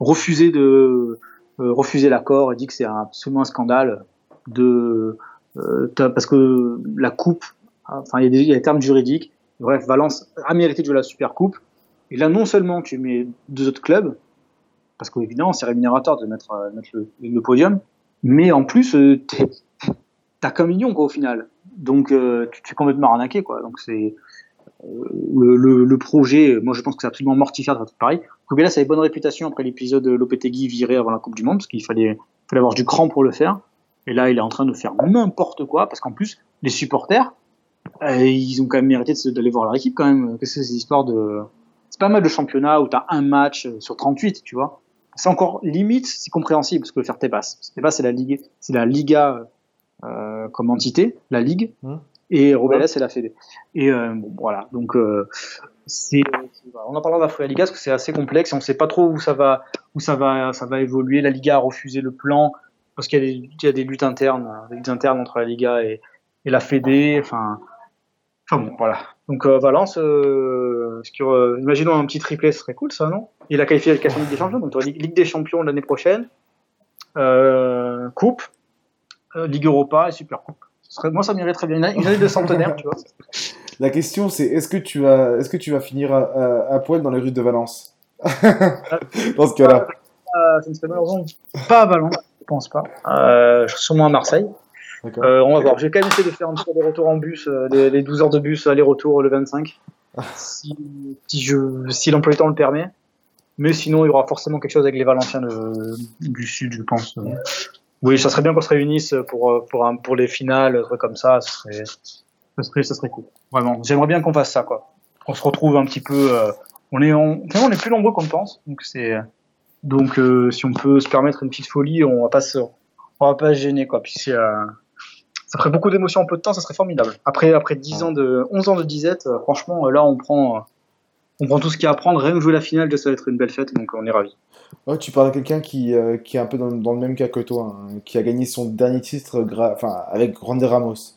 refusé de refuser l'accord et dit que c'est absolument un scandale de parce que la coupe, enfin il y, a des, termes juridiques. Bref, Valence a mérité de jouer la Super Coupe. Et là, non seulement tu mets deux autres clubs, parce qu'évidemment, c'est rémunérateur de mettre, euh, le, podium, mais en plus, euh, t'as qu'un million, quoi, au final. Donc, euh, tu te fais complètement arnaquer, quoi. Donc, c'est. Le, projet, moi je pense que c'est absolument mortifère de faire pareil. Rubella, ça avait bonne réputation après l'épisode de Lopetegui viré avant la Coupe du Monde, parce qu'il fallait, fallait avoir du cran pour le faire. Et là, il est en train de faire n'importe quoi, parce qu'en plus, les supporters, euh, ils ont quand même mérité d'aller voir leur équipe quand même. Qu'est-ce que c'est ces histoires de. C'est pas mal de championnat où t'as un match sur 38, tu vois c'est encore limite, c'est compréhensible ce que faire Tebas. Tebas, c'est la Ligue, c'est la Liga euh, comme entité, la Ligue, mmh. et Robeles, c'est la Fédé. Et euh, bon, voilà, donc euh, c'est, on en parlera de la Liga parce que c'est assez complexe et on ne sait pas trop où ça va, où ça va, ça va évoluer. La Liga a refusé le plan parce qu'il y, y, a des luttes internes, des luttes internes entre la Liga et, et la Fédé. Enfin, enfin bon, voilà. Donc euh, Valence, euh, euh, imaginons un petit triplé, ce serait cool ça, non? Il a qualifié la Ligue des Champions, donc Ligue des Champions l'année prochaine, Coupe, Ligue Europa et Super Coupe. Serait, moi, ça m'irait très bien. Une année de centenaire, tu vois. La question, c'est est-ce que tu vas, est-ce que tu vas finir à, à, à poil dans les rues de Valence? Dans ce cas-là. Euh, ça me serait malheureusement pas à Valence, pense pas. Euh, je sûrement à Marseille. Euh, on va voir. J'ai quand même essayé de faire un tour de retour en bus, euh, les, les, 12 heures de bus aller-retour le 25, si, si, je, si l'emploi du temps le permet. Mais sinon, il y aura forcément quelque chose avec les Valenciens de, du Sud, je pense. Oui, ça serait bien qu'on se réunisse pour, pour, un, pour les finales, trucs comme ça. Ça serait, ça serait, ça serait cool. Vraiment. J'aimerais bien qu'on fasse ça, quoi. On se retrouve un petit peu. Euh, on est, on, on est plus nombreux qu'on pense. Donc, c'est, donc euh, si on peut se permettre une petite folie, on va pas se, on va pas se gêner, quoi. Puis c'est, euh, ça ferait beaucoup d'émotions en peu de temps, ça serait formidable. Après, après 10 ans de, 11 ans de disette, euh, franchement, là, on prend, on prend tout ce qu'il y a à prendre. Rien que jouer la finale, ça va être une belle fête, donc on est ravis. Ouais, tu parles à quelqu'un qui, euh, qui est un peu dans, dans, le même cas que toi, hein, qui a gagné son dernier titre enfin, avec Grande Ramos.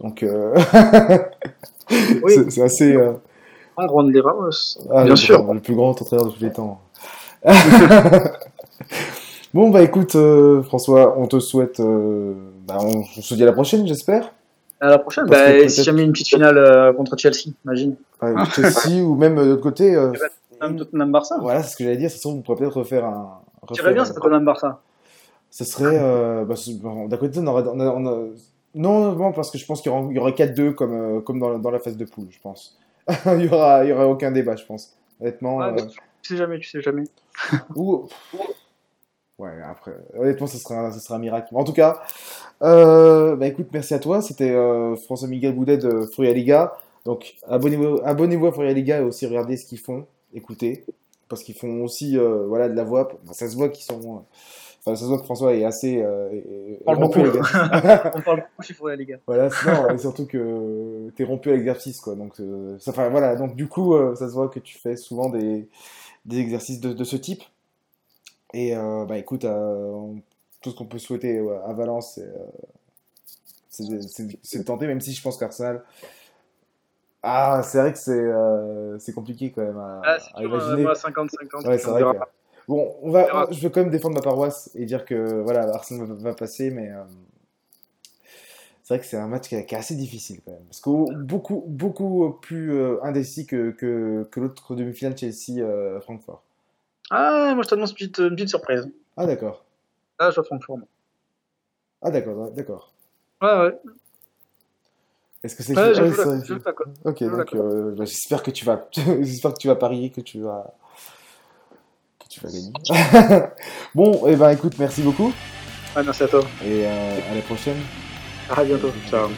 Donc, oui. c'est assez. Ah, Grande Ramos, ah, bien le, sûr. Le plus grand entraîneur de tous les temps. bon, bah écoute, euh, François, on te souhaite bah, on, on, se dit à la prochaine, j'espère. À la prochaine, bah, si jamais une petite finale euh, contre Chelsea, imagine. Ouais, Chelsea ou même de l'autre côté. Euh, Tottenham Barça. Voilà, c'est ce que j'allais dire. Ça on pourrait peut-être refaire un. J'irais bien, ça Tottenham Barça. Ce serait. Euh, bah, D'un côté, on aurait. On a, on a... Non, non, parce que je pense qu'il y aura, y aura 4-2 comme, euh, comme dans, dans, la phase de poule, je pense. il y aura, il y aura aucun débat, je pense. Honnêtement. Tu sais jamais, tu sais jamais. ou, Ouais, après, honnêtement, ce sera, un miracle. En tout cas, euh, bah écoute, merci à toi. C'était euh, François-Miguel Boudet de Furia Liga. Donc, abonnez-vous abonnez à Furia Liga et aussi regardez ce qu'ils font. Écoutez, parce qu'ils font aussi euh, voilà, de la voix. Enfin, ça se voit qu'ils sont. Enfin, ça se voit que François est assez. on parle beaucoup, les gars. on parle beaucoup chez Furia Liga. Voilà, non, et surtout que t'es rompu à l'exercice, quoi. Donc, ça, enfin, voilà. Donc, du coup, ça se voit que tu fais souvent des, des exercices de, de ce type. Et euh, bah écoute, euh, tout ce qu'on peut souhaiter à Valence, c'est de tenter, même si je pense qu'Arsenal. Ah, c'est vrai que c'est euh, compliqué quand même à, ah, à imaginer. 50-50. Ouais, c'est vrai. Que... Bon, on va, je veux quand même défendre ma paroisse et dire que voilà, Arsenal va, va passer, mais euh, c'est vrai que c'est un match qui est, assez difficile quand même. Parce que beaucoup, beaucoup plus euh, indécis que, que, que l'autre demi-finale Chelsea-Francfort. Ah, moi je t'annonce une petite, une petite surprise. Ah, d'accord. Ah, je vois Francfort. Ah, d'accord, d'accord. Ouais, ouais. Est-ce que c'est ouais, ça, je cote. Ok, donc euh, bah, j'espère que tu vas, j'espère que tu vas parier, que tu vas, que tu vas gagner. bon, et eh ben écoute, merci beaucoup. Ah, merci à toi. Et euh, à la prochaine. 啊，就都这样。